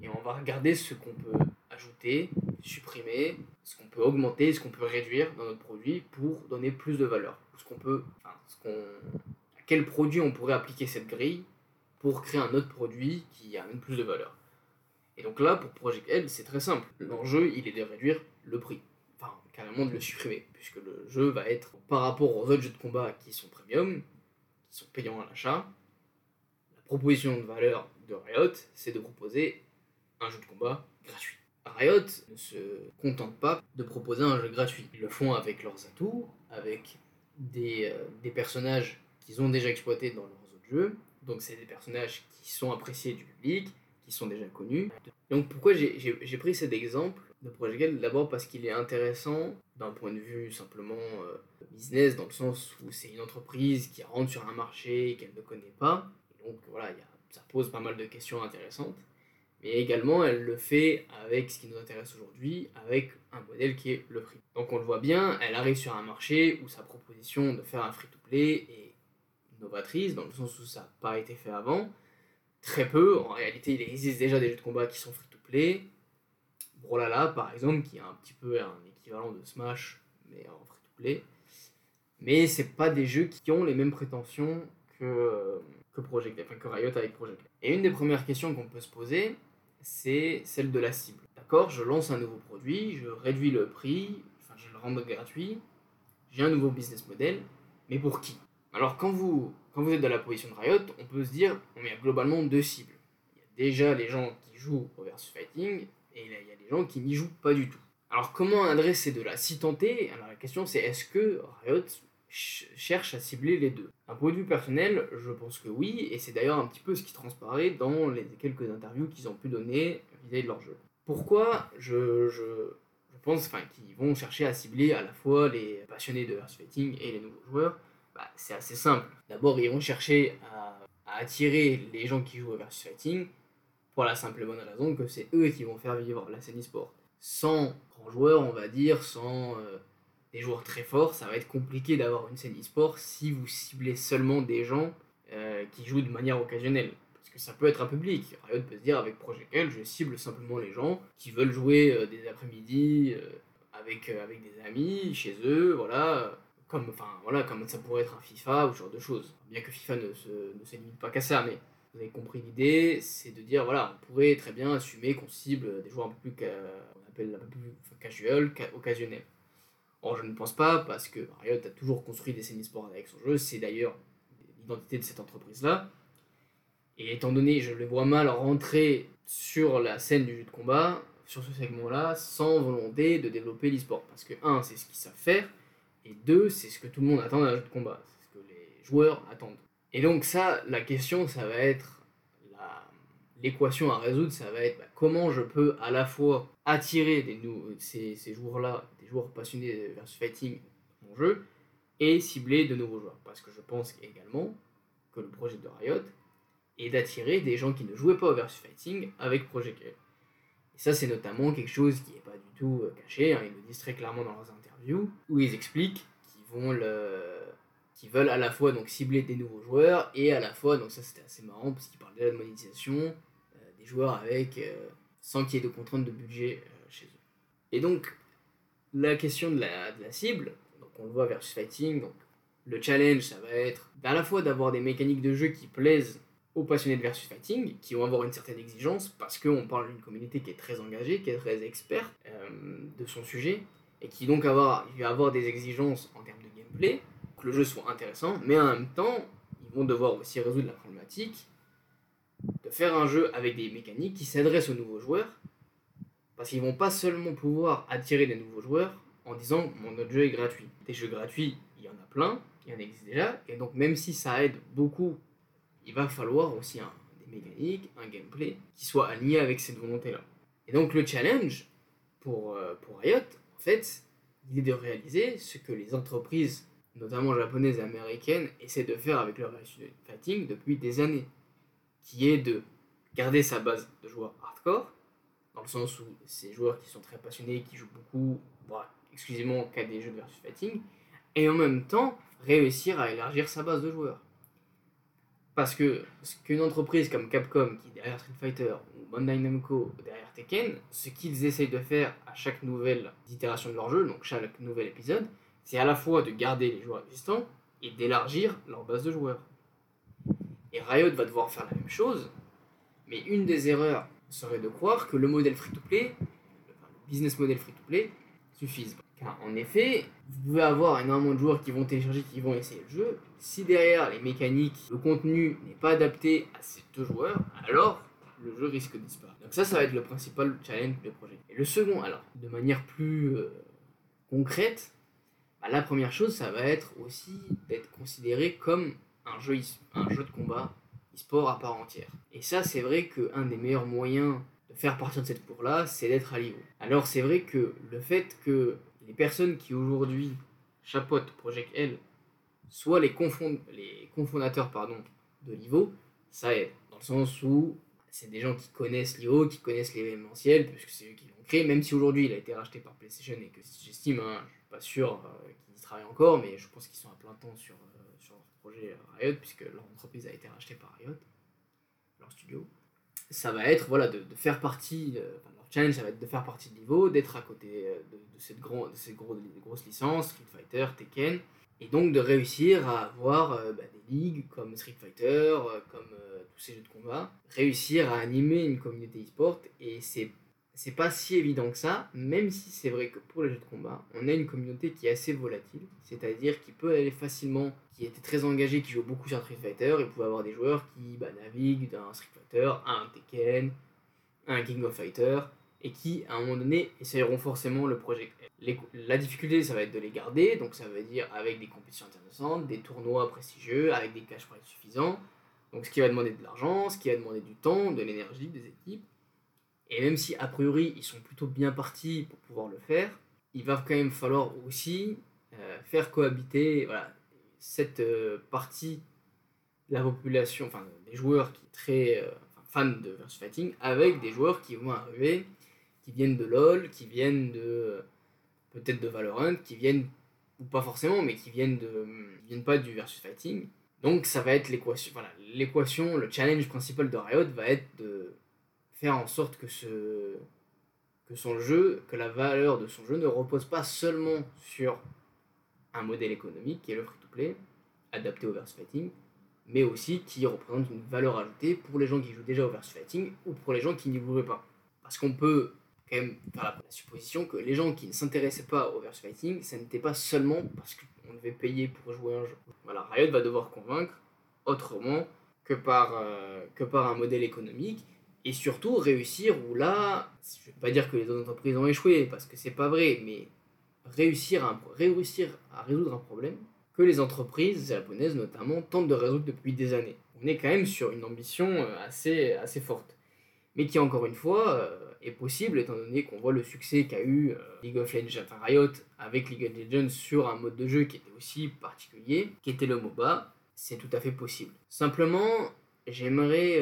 et on va regarder ce qu'on peut ajouter, supprimer, ce qu'on peut augmenter, ce qu'on peut réduire dans notre produit pour donner plus de valeur. Ce qu'on peut, enfin, ce qu'on, à quel produit on pourrait appliquer cette grille pour créer un autre produit qui amène plus de valeur. Et donc là, pour Project L, c'est très simple. L'enjeu, il est de réduire le prix. Carrément de le supprimer, puisque le jeu va être, par rapport aux autres jeux de combat qui sont premium, qui sont payants à l'achat, la proposition de valeur de Riot, c'est de proposer un jeu de combat gratuit. Riot ne se contente pas de proposer un jeu gratuit. Ils le font avec leurs atouts, avec des, euh, des personnages qu'ils ont déjà exploités dans leurs autres jeux. Donc c'est des personnages qui sont appréciés du public, qui sont déjà connus. Donc pourquoi j'ai pris cet exemple de Project D'abord parce qu'il est intéressant d'un point de vue simplement euh, business, dans le sens où c'est une entreprise qui rentre sur un marché qu'elle ne connaît pas. donc voilà, ça pose pas mal de questions intéressantes. Mais également, elle le fait avec ce qui nous intéresse aujourd'hui, avec un modèle qui est le prix. Donc on le voit bien, elle arrive sur un marché où sa proposition de faire un free-to-play est novatrice, dans le sens où ça n'a pas été fait avant. Très peu, en réalité il existe déjà des jeux de combat qui sont free-to-play. Brawlhalla par exemple, qui est un petit peu un équivalent de Smash, mais en free-to-play. Mais c'est pas des jeux qui ont les mêmes prétentions que, que Project, enfin que Riot avec Project. Et une des premières questions qu'on peut se poser, c'est celle de la cible. D'accord, je lance un nouveau produit, je réduis le prix, enfin je le rends gratuit, j'ai un nouveau business model, mais pour qui? Alors quand vous, quand vous êtes dans la position de Riot, on peut se dire, on a globalement deux cibles. Il y a déjà les gens qui jouent au versus fighting, et il y a les gens qui n'y jouent pas du tout. Alors comment adresser de la Si tenter Alors la question c'est est-ce que Riot cherche à cibler les deux? Un point de vue personnel, je pense que oui, et c'est d'ailleurs un petit peu ce qui transparaît dans les quelques interviews qu'ils ont pu donner vis-à-vis de leur jeu. Pourquoi je, je, je pense qu'ils vont chercher à cibler à la fois les passionnés de versus fighting et les nouveaux joueurs? Bah, C'est assez simple. D'abord, ils vont chercher à, attirer les gens qui jouent au versus fighting pour la simple et bonne raison que c'est eux qui vont faire vivre la scène e-sport. Sans grands joueurs, on va dire, sans... Euh, des joueurs très forts, ça va être compliqué d'avoir une scène e-sport si vous ciblez seulement des gens euh, qui jouent de manière occasionnelle. Parce que ça peut être un public. Riot peut se dire avec Project L, je cible simplement les gens qui veulent jouer euh, des après-midi avec, avec des amis, chez eux, voilà. Comme, voilà, ça pourrait être un FIFA ou ce genre de choses. Bien que FIFA ne se, ne se limite pas qu'à ça, mais vous avez compris l'idée, c'est de dire, voilà, on pourrait très bien assumer qu'on cible des joueurs un peu plus, on appelle un peu plus casual, occasionnels. Or, je ne pense pas, parce que Riot a toujours construit des scènes e-sport avec son jeu, c'est d'ailleurs l'identité de cette entreprise-là. Et étant donné, je le vois mal rentrer sur la scène du jeu de combat, sur ce segment-là, sans volonté de développer l'e-sport. Parce que, un, c'est ce qu'ils savent faire, et deux, c'est ce que tout le monde attend d'un jeu de combat, c'est ce que les joueurs attendent. Et donc ça, la question, ça va être l'équation à résoudre, ça va être bah, comment je peux à la fois attirer des ces, joueurs-là joueurs passionnés versus fighting mon jeu et cibler de nouveaux joueurs. Parce que je pense également que le projet de Riot est d'attirer des gens qui ne jouaient pas au versus fighting avec Project L. Et ça, c'est notamment quelque chose qui n'est pas du tout euh, caché. Hein. ils le disent très clairement dans leurs interviews, où ils expliquent qu'ils vont le qui veulent à la fois donc cibler des nouveaux joueurs et à la fois donc ça c'était assez marrant parce qu'ils déjà de monétisation euh, des joueurs avec euh, sans qu'il y ait de contraintes de budget chez eux. Et donc la question de la, de la cible, donc on le voit versus fighting, donc le challenge ça va être à la fois d'avoir des mécaniques de jeu qui plaisent aux passionnés de versus fighting, qui vont avoir une certaine exigence, parce qu'on parle d'une communauté qui est très engagée, qui est très experte euh, de son sujet, et qui donc avoir, va avoir des exigences en termes de gameplay, le jeu soit intéressant, mais en même temps, ils vont devoir aussi résoudre la problématique de faire un jeu avec des mécaniques qui s'adressent aux nouveaux joueurs, parce qu'ils vont pas seulement pouvoir attirer des nouveaux joueurs en disant mon autre jeu est gratuit. Des jeux gratuits, il y en a plein, il y en existe déjà, et donc même si ça aide beaucoup, il va falloir aussi des mécaniques, un gameplay qui soit aligné avec cette volonté-là. Et donc le challenge pour, euh, pour Riot, en fait, il est de réaliser ce que les entreprises, notamment japonaises et américaines, essaient de faire avec leur fighting depuis des années, qui est de garder sa base de joueurs hardcore, dans le sens où ces joueurs qui sont très passionnés, qui jouent beaucoup, voilà, exclusivement qu'à des jeux de versus fighting, et en même temps réussir à élargir sa base de joueurs. Parce que ce qu'une entreprise comme Capcom, qui est derrière Street Fighter, ou Bandai Namco derrière Tekken, ce qu'ils essayent de faire à chaque nouvelle itération de leur jeu, donc chaque nouvel épisode, c'est à la fois de garder les joueurs existants et d'élargir leur base de joueurs. Et Riot va devoir faire la même chose, mais une des erreurs serait de croire que le modèle free-to-play, le business model free-to-play, suffise. Car en effet, vous pouvez avoir énormément de joueurs qui vont télécharger, qui vont essayer le jeu. Si derrière les mécaniques, le contenu n'est pas adapté à ces deux joueurs, alors le jeu risque de disparaître. Donc ça, ça va être le principal challenge du projet. Et le second, alors, de manière plus euh, concrète, la première chose, ça va être aussi d'être considéré comme un jeu, un jeu de combat e-sport à part entière. Et ça, c'est vrai qu'un des meilleurs moyens de faire partir de cette cour-là, c'est d'être à niveau. Alors c'est vrai que le fait que les personnes qui aujourd'hui chapeautent Project L soient les, confond les cofondateurs pardon, de Livo, ça aide. Dans le sens où c'est des gens qui connaissent Livo, qui connaissent l'événementiel, puisque c'est eux qui l'ont créé, même si aujourd'hui il a été racheté par PlayStation et que j'estime, pas sûr euh, qu'ils y travaillent encore, mais je pense qu'ils sont à plein temps sur, euh, sur leur projet euh, Riot, puisque leur entreprise a été rachetée par Riot, leur studio. Ça va être voilà, de, de faire partie, challenge, ça va être de faire partie de niveau, d'être à côté euh, de, cette, grand, de gros, grosse licence, Street Fighter, Tekken, et donc de réussir à avoir bah, des ligues comme Street Fighter, comme tous ces jeux de combat, réussir à animer une communauté e-sport, et c'est c'est pas si évident que ça, même si c'est vrai que pour les jeux de combat, on a une communauté qui est assez volatile, c'est-à-dire qui peut aller facilement, qui était très engagé, qui joue beaucoup sur Street Fighter, et pouvait avoir des joueurs qui bah, naviguent d'un Street Fighter à un Tekken, un King of Fighter, et qui, à un moment donné, essayeront forcément le projet. la difficulté, ça va être de les garder, donc ça veut dire avec des compétitions intéressantes, des tournois prestigieux, avec des cash prizes suffisants, donc ce qui va demander de l'argent, ce qui va demander du temps, de l'énergie des équipes. Et même si, a priori, ils sont plutôt bien partis pour pouvoir le faire, il va quand même falloir aussi euh, faire cohabiter voilà, cette euh, partie de la population, enfin des joueurs qui sont très euh, fans de versus fighting, avec des joueurs qui vont arriver qui viennent de LoL, qui viennent de peut-être de Valorant, qui viennent ou pas forcément, mais qui viennent de viennent pas du versus fighting. Donc ça va être l'équation, voilà, l'équation, le challenge principal de Riot va être de faire en sorte que ce que son jeu, que la valeur de son jeu ne repose pas seulement sur un modèle économique qui est le free-to-play, adapté au versus fighting, mais aussi qui représente une valeur ajoutée pour les gens qui jouent déjà au versus fighting ou pour les gens qui n'y joueraient pas. Parce qu'on peut quand même faire la, supposition que les gens qui ne s'intéressaient pas au versus fighting, ça n'était pas seulement parce qu'on devait payer pour jouer un jeu. Voilà, Riot va devoir convaincre autrement que par, euh, que par un modèle économique et surtout réussir où là, je ne vais pas dire que les autres entreprises ont échoué parce que c'est pas vrai, mais réussir à, réussir à résoudre un problème que les entreprises japonaises notamment tentent de résoudre depuis des années. On est quand même sur une ambition euh, assez, assez forte, mais qui encore une fois euh, est possible étant donné qu'on voit le succès qu'a eu euh, League of Legends, enfin Riot avec League of Legends sur un mode de jeu qui était aussi particulier, qui était le MOBA, c'est tout à fait possible. Simplement, j'aimerais,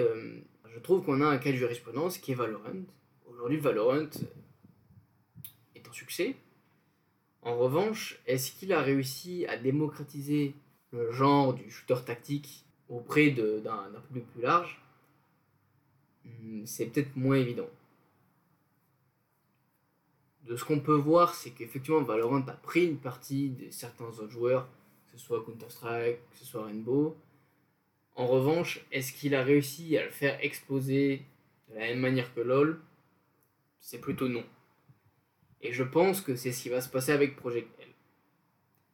je trouve qu'on a un cas de jurisprudence qui est Valorant. Aujourd'hui, Valorant est un succès. En revanche, est-ce qu'il a réussi à démocratiser le genre du shooter tactique auprès d'un public plus large? Hmm, C'est peut-être moins évident de ce qu'on peut voir, c'est qu'effectivement Valorant a pris une partie de certains autres joueurs, que ce soit Counter-Strike, que ce soit Rainbow. En revanche, est-ce qu'il a réussi à le faire exploser de la même manière que LoL? C'est plutôt non. Et je pense que c'est ce qui va se passer avec Project L.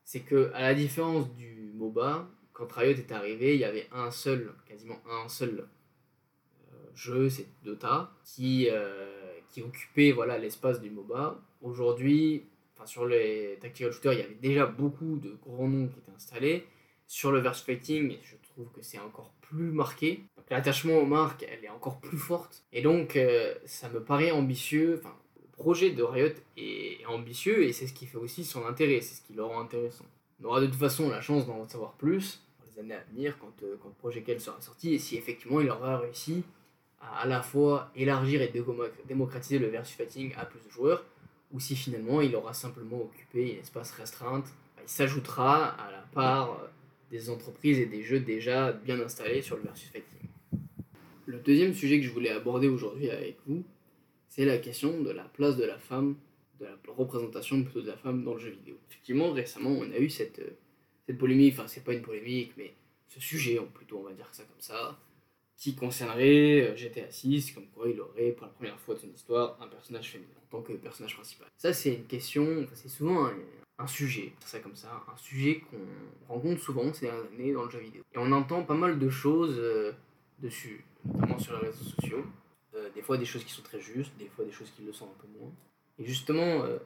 C'est que, à la différence du MOBA, quand Riot est arrivé, il y avait un seul, quasiment un seul euh, jeu, c'est Dota, qui. Euh, qui occupait voilà, l'espace du MOBA. Aujourd'hui, sur les tactical shooters, il y avait déjà beaucoup de grands noms qui étaient installés. sur le verse fighting, que c'est encore plus marqué. L'attachement aux marques, elle est encore plus forte. Et donc, euh, ça me paraît ambitieux. Enfin, le projet de Riot est ambitieux et c'est ce qui fait aussi son intérêt, c'est ce qui le rend intéressant. On aura de toute façon la chance d'en savoir plus dans les années à venir quand, euh, quand Projet Kell sera sorti et si effectivement il aura réussi à à la fois élargir et démocratiser le versus fighting à plus de joueurs ou si finalement il aura simplement occupé une espace restreinte, il s'ajoutera à la part euh, des entreprises et des jeux déjà bien installés sur le versus fighting. Le deuxième sujet que je voulais aborder aujourd'hui avec vous, c'est la question de la place de la femme, de la représentation plutôt de la femme dans le jeu vidéo. Effectivement, récemment, on a eu cette, euh, cette polémique, enfin c'est pas une polémique, mais ce sujet, plutôt on va dire ça comme ça, qui concernerait euh, GTA 6, comme quoi il aurait pour la première fois de son histoire un personnage féminin en tant que personnage principal. Ça c'est une question, c'est souvent un, un sujet, ça comme ça, un sujet qu'on rencontre souvent ces dernières années dans le jeu vidéo. Et on entend pas mal de choses euh, dessus, notamment sur les réseaux sociaux. Euh, des fois des choses qui sont très justes, des fois des choses qui le sont un peu moins. Et justement, euh,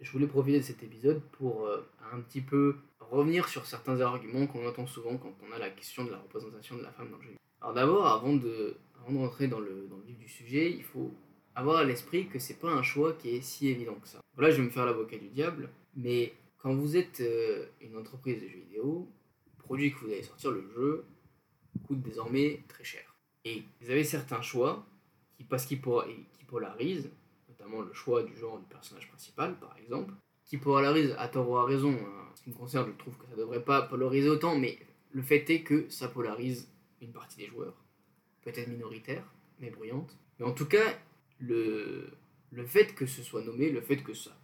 je voulais profiter de cet épisode pour un petit peu revenir sur certains arguments qu'on entend souvent quand on a la question de la représentation de la femme dans le jeu. Alors d'abord, avant de, avant de rentrer dans le, dans le vif du sujet, il faut avoir à l'esprit que c'est pas un choix qui est si évident que ça. Là, je vais me faire l'avocat du diable, mais quand vous êtes euh, une entreprise de jeux vidéo, le produit que vous allez sortir, le jeu, coûte désormais très cher. Et vous avez certains choix qui, parce qu'ils qui polarisent, notamment le choix du genre du personnage principal, par exemple, qui polarisent à tort ou à raison. Hein. Ce qui me concerne, je trouve que ça devrait pas polariser autant, mais le fait est que ça polarise une partie des joueurs, peut-être minoritaire, mais bruyante. Mais en tout cas, le, le fait que ce soit nommé, le fait que ça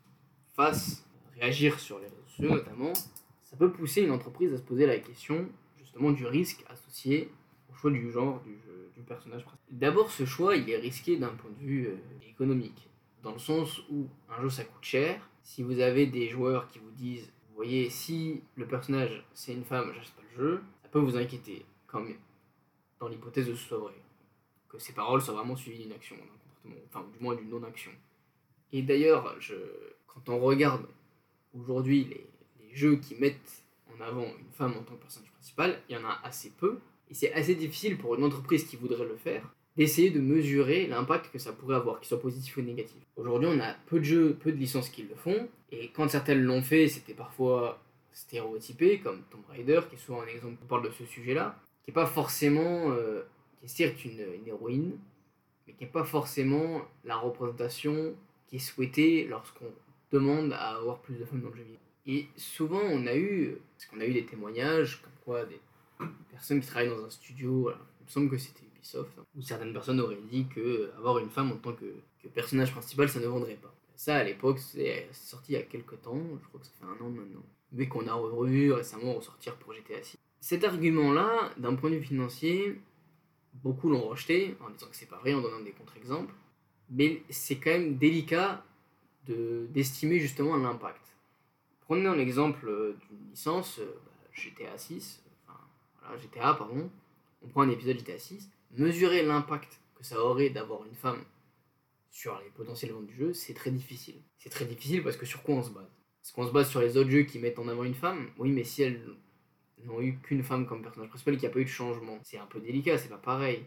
fasse réagir sur les réseaux sociaux notamment, ça peut pousser une entreprise à se poser la question justement du risque associé au choix du genre du, du personnage principal. D'abord, ce choix, il est risqué d'un point de vue euh, économique, dans le sens où un jeu ça coûte cher. Si vous avez des joueurs qui vous disent, vous voyez, si le personnage c'est une femme, j'achète pas le jeu, ça peut vous inquiéter, quand même, dans l'hypothèse de ce soit vrai, que ces paroles soient vraiment suivies d'une action, enfin du moins d'une non-action. Et d'ailleurs, quand on regarde aujourd'hui les, jeux qui mettent en avant une femme en tant que personnage principal, il y en a assez peu. Et c'est assez difficile pour une entreprise qui voudrait le faire d'essayer de mesurer l'impact que ça pourrait avoir, qu'il soit positif ou négatif. Aujourd'hui, on a peu de jeux, peu de licences qui le font, et quand certaines l'ont fait, c'était parfois stéréotypé, comme Tomb Raider, qui est souvent un exemple qui parle de ce sujet-là, qui n'est pas forcément, euh, qui est certes une héroïne, mais qui n'est pas forcément la représentation qui est souhaitée lorsqu'on demande à avoir plus de femmes dans le jeu vidéo. Et souvent, on a eu, parce a eu des témoignages, comme quoi des personnes qui travaillent dans un studio, il me semble que c'était Ubisoft, hein, où certaines personnes auraient dit que avoir une femme en tant que, personnage principal, ça ne vendrait pas. Ça, à l'époque, c'est sorti il y a quelques temps, je crois que ça fait un an maintenant. Mais qu'on a revu récemment ressortir pour GTA 6. Cet argument-là, d'un point de vue financier, beaucoup l'ont rejeté en disant que c'est pas vrai, en donnant des contre-exemples. Mais c'est quand même délicat d'estimer justement l'impact. Prenez un exemple euh, d'une licence, euh, bah, GTA 6, enfin, voilà, GTA, pardon, on prend un épisode GTA 6, mesurer l'impact que ça aurait d'avoir une femme sur les potentiels ventes du jeu, c'est très difficile. C'est très difficile parce que sur quoi on se base? Est-ce qu'on se base sur les autres jeux qui mettent en avant une femme? Oui, mais si elles n'ont eu qu'une femme comme personnage principal et qu'il n'y a pas eu de changement, c'est un peu délicat, c'est pas pareil.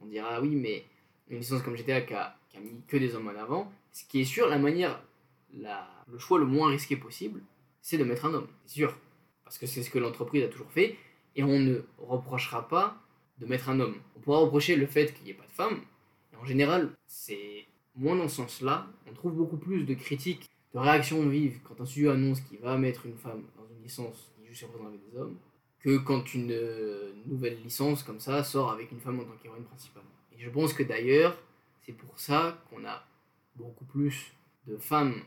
On dira, oui, mais une licence comme GTA qui a, mis que des hommes en avant, ce qui est sûr, la manière, le choix le moins risqué possible, c'est de mettre un homme, c'est sûr. Parce que c'est ce que l'entreprise a toujours fait, et on ne reprochera pas de mettre un homme. On pourra reprocher le fait qu'il n'y ait pas de femme, et en général, c'est moins dans ce sens-là. On trouve beaucoup plus de critiques, de réactions vives quand un studio annonce qu'il va mettre une femme dans une licence qui juste avec des hommes, que quand une euh, nouvelle licence comme ça sort avec une femme en tant qu'héroïne principale. Et je pense que d'ailleurs, c'est pour ça qu'on a beaucoup plus de femmes,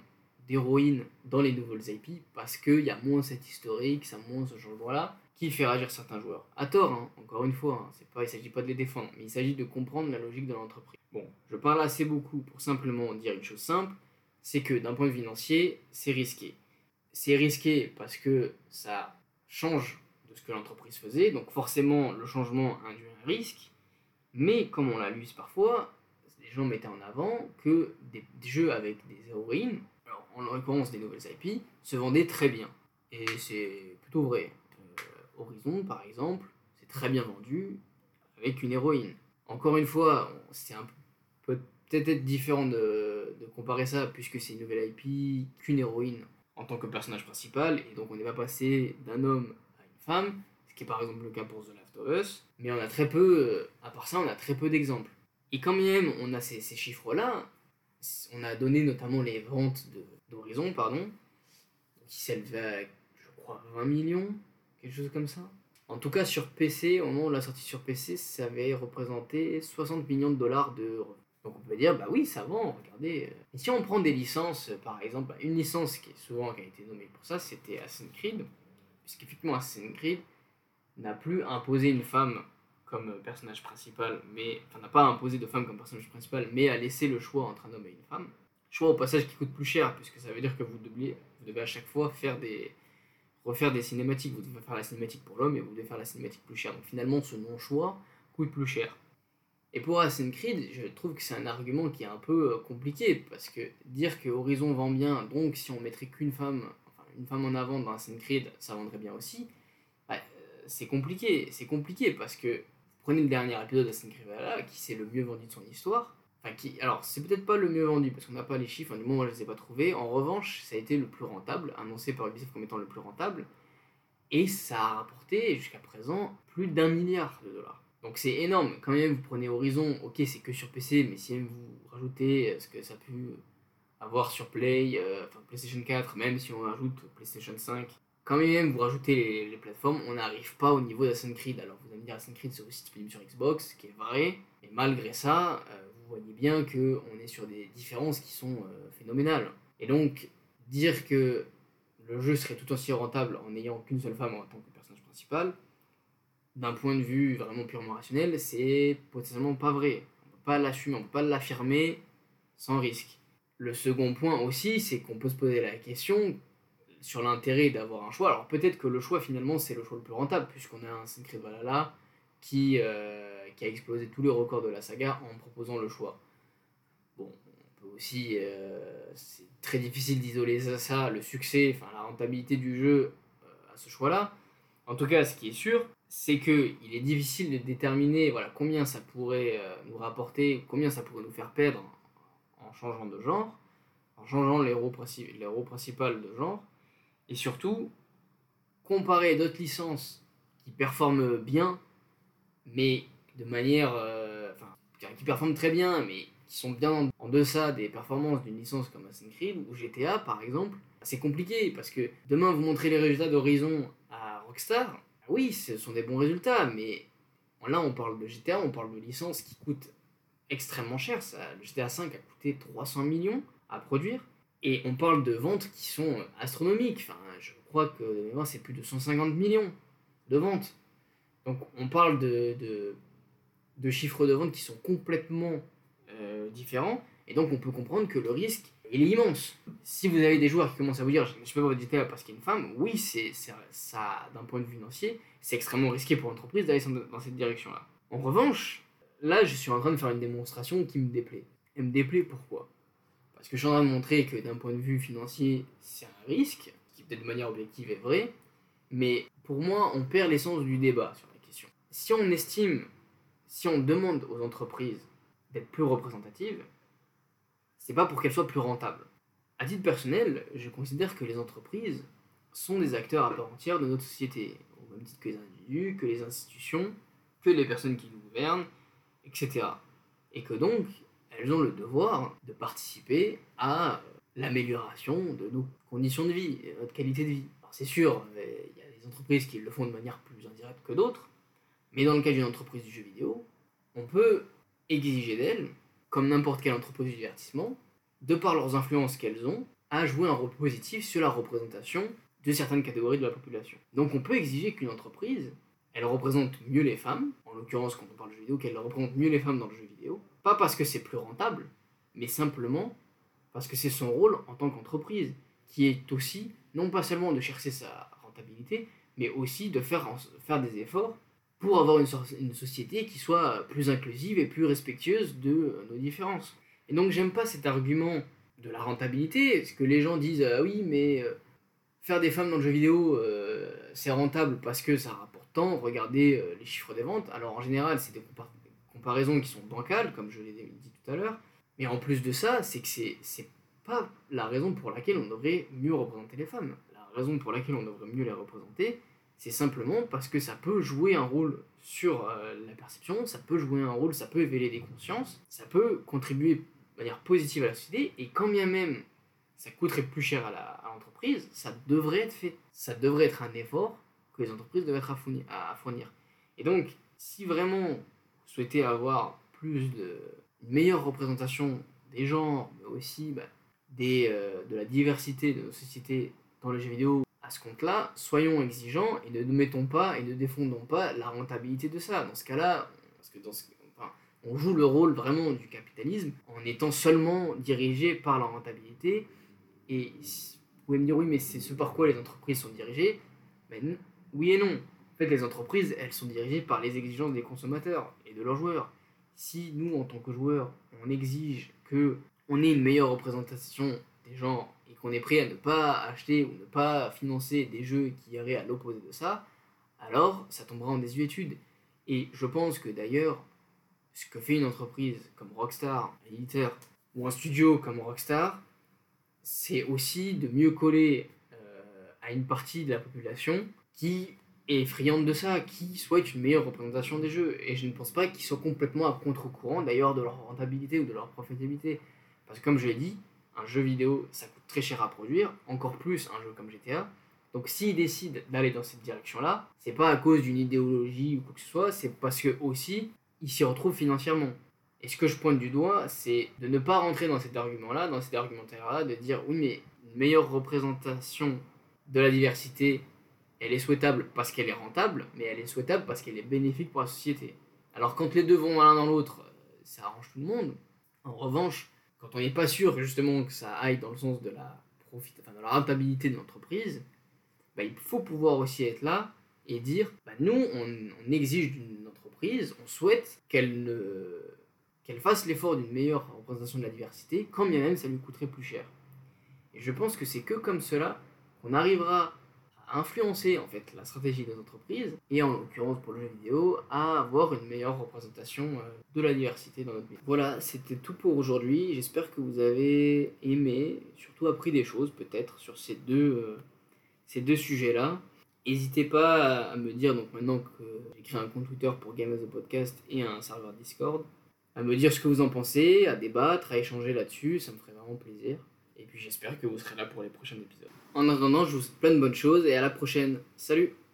d'héroïnes dans les nouvelles IP, parce qu'il y a moins cette historique, ça moins ce genre-là, qui fait réagir certains joueurs. À tort, hein, encore une fois, hein, pas, il ne s'agit pas de les défendre, mais il s'agit de comprendre la logique de l'entreprise. Bon, je parle assez beaucoup pour simplement dire une chose simple, c'est que d'un point de vue financier, c'est risqué. C'est risqué parce que ça change ce que l'entreprise faisait, donc forcément le changement induit un risque, mais comme on l'a lu parfois, gens mettaient en avant que des, jeux avec des héroïnes, alors en l'occurrence des nouvelles IP, se vendaient très bien. Et c'est plutôt vrai. Euh, Horizon, par exemple, c'est très bien vendu avec une héroïne. Encore une fois, c'est peut-être différent de, de, comparer ça, puisque c'est une nouvelle IP qu'une héroïne en tant que personnage principal, et donc on n'est pas passé d'un homme ce qui est par exemple le cas pour The Last of Us, mais on a très peu, à part ça, on a très peu d'exemples. Et quand même on a ces, chiffres-là, on a donné notamment les ventes d'Horizon, pardon, qui s'élevaient à, je crois, 20 millions, quelque chose comme ça. En tout cas, sur PC, au moment où la sortie sur PC, ça avait représenté 60 millions de dollars de Donc on peut dire, bah oui, ça vend, regardez. Et si on prend des licences, par exemple, une licence qui est souvent qui a été nommée pour ça, c'était Assassin's Creed. Puisqu'effectivement, Assassin's Creed n'a plus imposé une femme comme personnage principal, mais enfin n'a pas imposé de femme comme personnage principal, mais a laissé le choix entre un homme et une femme. Choix au passage qui coûte plus cher, puisque ça veut dire que vous devez, à chaque fois refaire des cinématiques. Vous devez faire la cinématique pour l'homme et vous devez faire la cinématique plus chère. Donc finalement, ce non-choix coûte plus cher. Et pour Assassin's Creed, je trouve que c'est un argument qui est un peu euh, compliqué, parce que dire que Horizon vend bien, donc si on mettrait qu'une femme, une femme en avant dans Assassin's Creed, ça vendrait bien aussi, euh, c'est compliqué. C'est compliqué parce que prenez le dernier épisode d'Assassin's Creed Valhalla, qui c'est le mieux vendu de son histoire. Qui, alors, c'est peut-être pas le mieux vendu parce qu'on n'a pas les chiffres, du moment où je les ai pas trouvés. En revanche, ça a été le plus rentable, annoncé par Ubisoft comme étant le plus rentable. Et ça a rapporté jusqu'à présent plus d'un milliard de dollars. Donc c'est énorme. Quand même, vous prenez Horizon, ok, c'est que sur PC, mais si vous rajoutez ce que ça a pu avoir sur Play, euh, enfin PlayStation 4, même si on ajoute PlayStation 5, quand même vous rajoutez les, plateformes, on n'arrive pas au niveau d'Assassin's Creed. Alors vous allez me dire Assassin's Creed c'est aussi disponible sur Xbox, ce qui est vrai, et malgré ça, euh, vous voyez bien qu'on est sur des différences qui sont euh, phénoménales. Et donc, dire que le jeu serait tout aussi rentable en n'ayant qu'une seule femme en tant que personnage principal, d'un point de vue vraiment purement rationnel, c'est potentiellement pas vrai. On peut pas l'assumer, on peut pas l'affirmer sans risque. Le second point aussi, c'est qu'on peut se poser la question sur l'intérêt d'avoir un choix. Alors peut-être que le choix finalement c'est le choix le plus rentable, puisqu'on a un Secret Valhalla qui, euh, qui a explosé tous les records de la saga en proposant le choix. Bon, on peut aussi. Euh, c'est très difficile d'isoler ça, le succès, enfin la rentabilité du jeu euh, à ce choix-là. En tout cas, ce qui est sûr, c'est qu'il est difficile de déterminer voilà, combien ça pourrait nous rapporter, combien ça pourrait nous faire perdre en, changeant de genre, en changeant l'héros principal de genre et surtout, comparer d'autres licences qui performent bien, mais de manière. Euh, qui performent très bien, mais qui sont bien en deçà des performances d'une licence comme Assassin's Creed ou GTA par exemple, c'est compliqué parce que demain vous montrez les résultats d'Horizon à Rockstar, oui, ce sont des bons résultats, mais là on parle de GTA, on parle de licences qui coûtent extrêmement cher. Ça, le GTA 5 a coûté 300 millions à produire. Et on parle de ventes qui sont astronomiques. Enfin, je crois que c'est plus de 150 millions de ventes. Donc on parle de, de, chiffres de vente qui sont complètement euh, différents. Et donc on peut comprendre que le risque, est immense. Si vous avez des joueurs qui commencent à vous dire je ne suis pas votre GTA parce qu'il y a une femme, oui, c'est ça, d'un point de vue financier, c'est extrêmement risqué pour l'entreprise d'aller dans cette direction-là. En revanche, là, je suis en train de faire une démonstration qui me déplaît. Elle me déplaît pourquoi? Parce que je suis en train de montrer que d'un point de vue financier, c'est un risque, qui peut-être de manière objective est vrai, mais pour moi, on perd l'essence du débat sur la question. Si on estime, si on demande aux entreprises d'être plus représentatives, c'est pas pour qu'elles soient plus rentables. À titre personnel, je considère que les entreprises sont des acteurs à part entière de notre société, au même titre que les individus, que les institutions, que les personnes qui nous gouvernent, etc. Et que donc, elles ont le devoir de participer à l'amélioration de nos conditions de vie et notre qualité de vie. c'est sûr, il y a des entreprises qui le font de manière plus indirecte que d'autres, mais dans le cas d'une entreprise du jeu vidéo, on peut exiger d'elles, comme n'importe quelle entreprise du divertissement, de par leurs influences qu'elles ont, à jouer un rôle positif sur la représentation de certaines catégories de la population. Donc on peut exiger qu'une entreprise, elle représente mieux les femmes, en l'occurrence quand on parle de jeu vidéo, qu'elle représente mieux les femmes dans le jeu vidéo, pas parce que c'est plus rentable, mais simplement parce que c'est son rôle en tant qu'entreprise, qui est aussi non pas seulement de chercher sa rentabilité, mais aussi de faire, faire des efforts pour avoir une, société qui soit plus inclusive et plus respectueuse de nos différences. Et donc j'aime pas cet argument de la rentabilité, parce que les gens disent ah oui mais euh, faire des femmes dans le jeu vidéo euh, c'est rentable parce que ça rapporte tant, regardez euh, les chiffres des ventes. Alors en général, c'est des comparaisons qui sont bancales, comme je l'ai dit tout à l'heure. Mais en plus de ça, c'est que c'est pas la raison pour laquelle on devrait mieux représenter les femmes. La raison pour laquelle on devrait mieux les représenter, c'est simplement parce que ça peut jouer un rôle sur euh, la perception, ça peut jouer un rôle, ça peut éveiller des consciences, ça peut contribuer de manière positive à la société, et quand bien même ça coûterait plus cher à l'entreprise, ça devrait être fait. Ça devrait être un effort que les entreprises devraient être à fournir. Et donc, si vraiment vous souhaitez avoir plus de, une meilleure représentation des genres, mais aussi bah, des, euh, de la diversité de nos sociétés dans le jeu vidéo à ce compte-là, soyons exigeants et ne nous mettons pas et ne défendons pas la rentabilité de ça. Dans ce cas-là, parce que dans on joue le rôle vraiment du capitalisme en étant seulement dirigé par la rentabilité. Et vous pouvez me dire oui, mais c'est ce par quoi les entreprises sont dirigées. Ben, oui et non. En fait, les entreprises, elles sont dirigées par les exigences des consommateurs et de leurs joueurs. Si nous, en tant que joueurs, on exige que on ait une meilleure représentation des genres et qu'on est prêt à ne pas acheter ou ne pas financer des jeux qui iraient à l'opposé de ça, alors ça tombera en désuétude. Et je pense que d'ailleurs, ce que fait une entreprise comme Rockstar, un éditeur, ou un studio comme Rockstar, c'est aussi de mieux coller euh, à une partie de la population qui est friande de ça, qui souhaite une meilleure représentation des jeux. Et je ne pense pas qu'ils soient complètement à contre-courant d'ailleurs de leur rentabilité ou de leur profitabilité. Parce que comme je l'ai dit, un jeu vidéo, ça coûte très cher à produire, encore plus un jeu comme GTA. Donc s'ils décident d'aller dans cette direction-là, c'est pas à cause d'une idéologie ou quoi que ce soit, c'est parce que aussi ils s'y retrouvent financièrement. Et ce que je pointe du doigt, c'est de ne pas rentrer dans cet argument-là, dans cet argumentaire-là, de dire oui mais une meilleure représentation de la diversité, elle est souhaitable parce qu'elle est rentable, mais elle est souhaitable parce qu'elle est bénéfique pour la société. Alors quand les deux vont l'un dans l'autre, ça arrange tout le monde. En revanche, quand on n'est pas sûr justement que ça aille dans le sens de la, rentabilité de l'entreprise, bah, il faut pouvoir aussi être là et dire bah, nous, on, exige d'une entreprise, on souhaite qu'elle qu'elle fasse l'effort d'une meilleure représentation de la diversité, quand bien même ça lui coûterait plus cher. Et je pense que c'est que comme cela qu'on arrivera influencer en fait la stratégie des entreprises et en l'occurrence pour le jeu vidéo à avoir une meilleure représentation euh, de la diversité dans notre vie. Voilà, c'était tout pour aujourd'hui. J'espère que vous avez aimé, surtout appris des choses peut-être sur ces deux, euh, ces deux sujets-là. N'hésitez pas à me dire, donc maintenant que j'ai créé un compte Twitter pour Game as a Podcast et un serveur Discord, à me dire ce que vous en pensez, à débattre, à échanger là-dessus, ça me ferait vraiment plaisir. Et puis j'espère que vous serez là pour les prochains épisodes. En attendant, je vous souhaite plein de bonnes choses et à la prochaine. Salut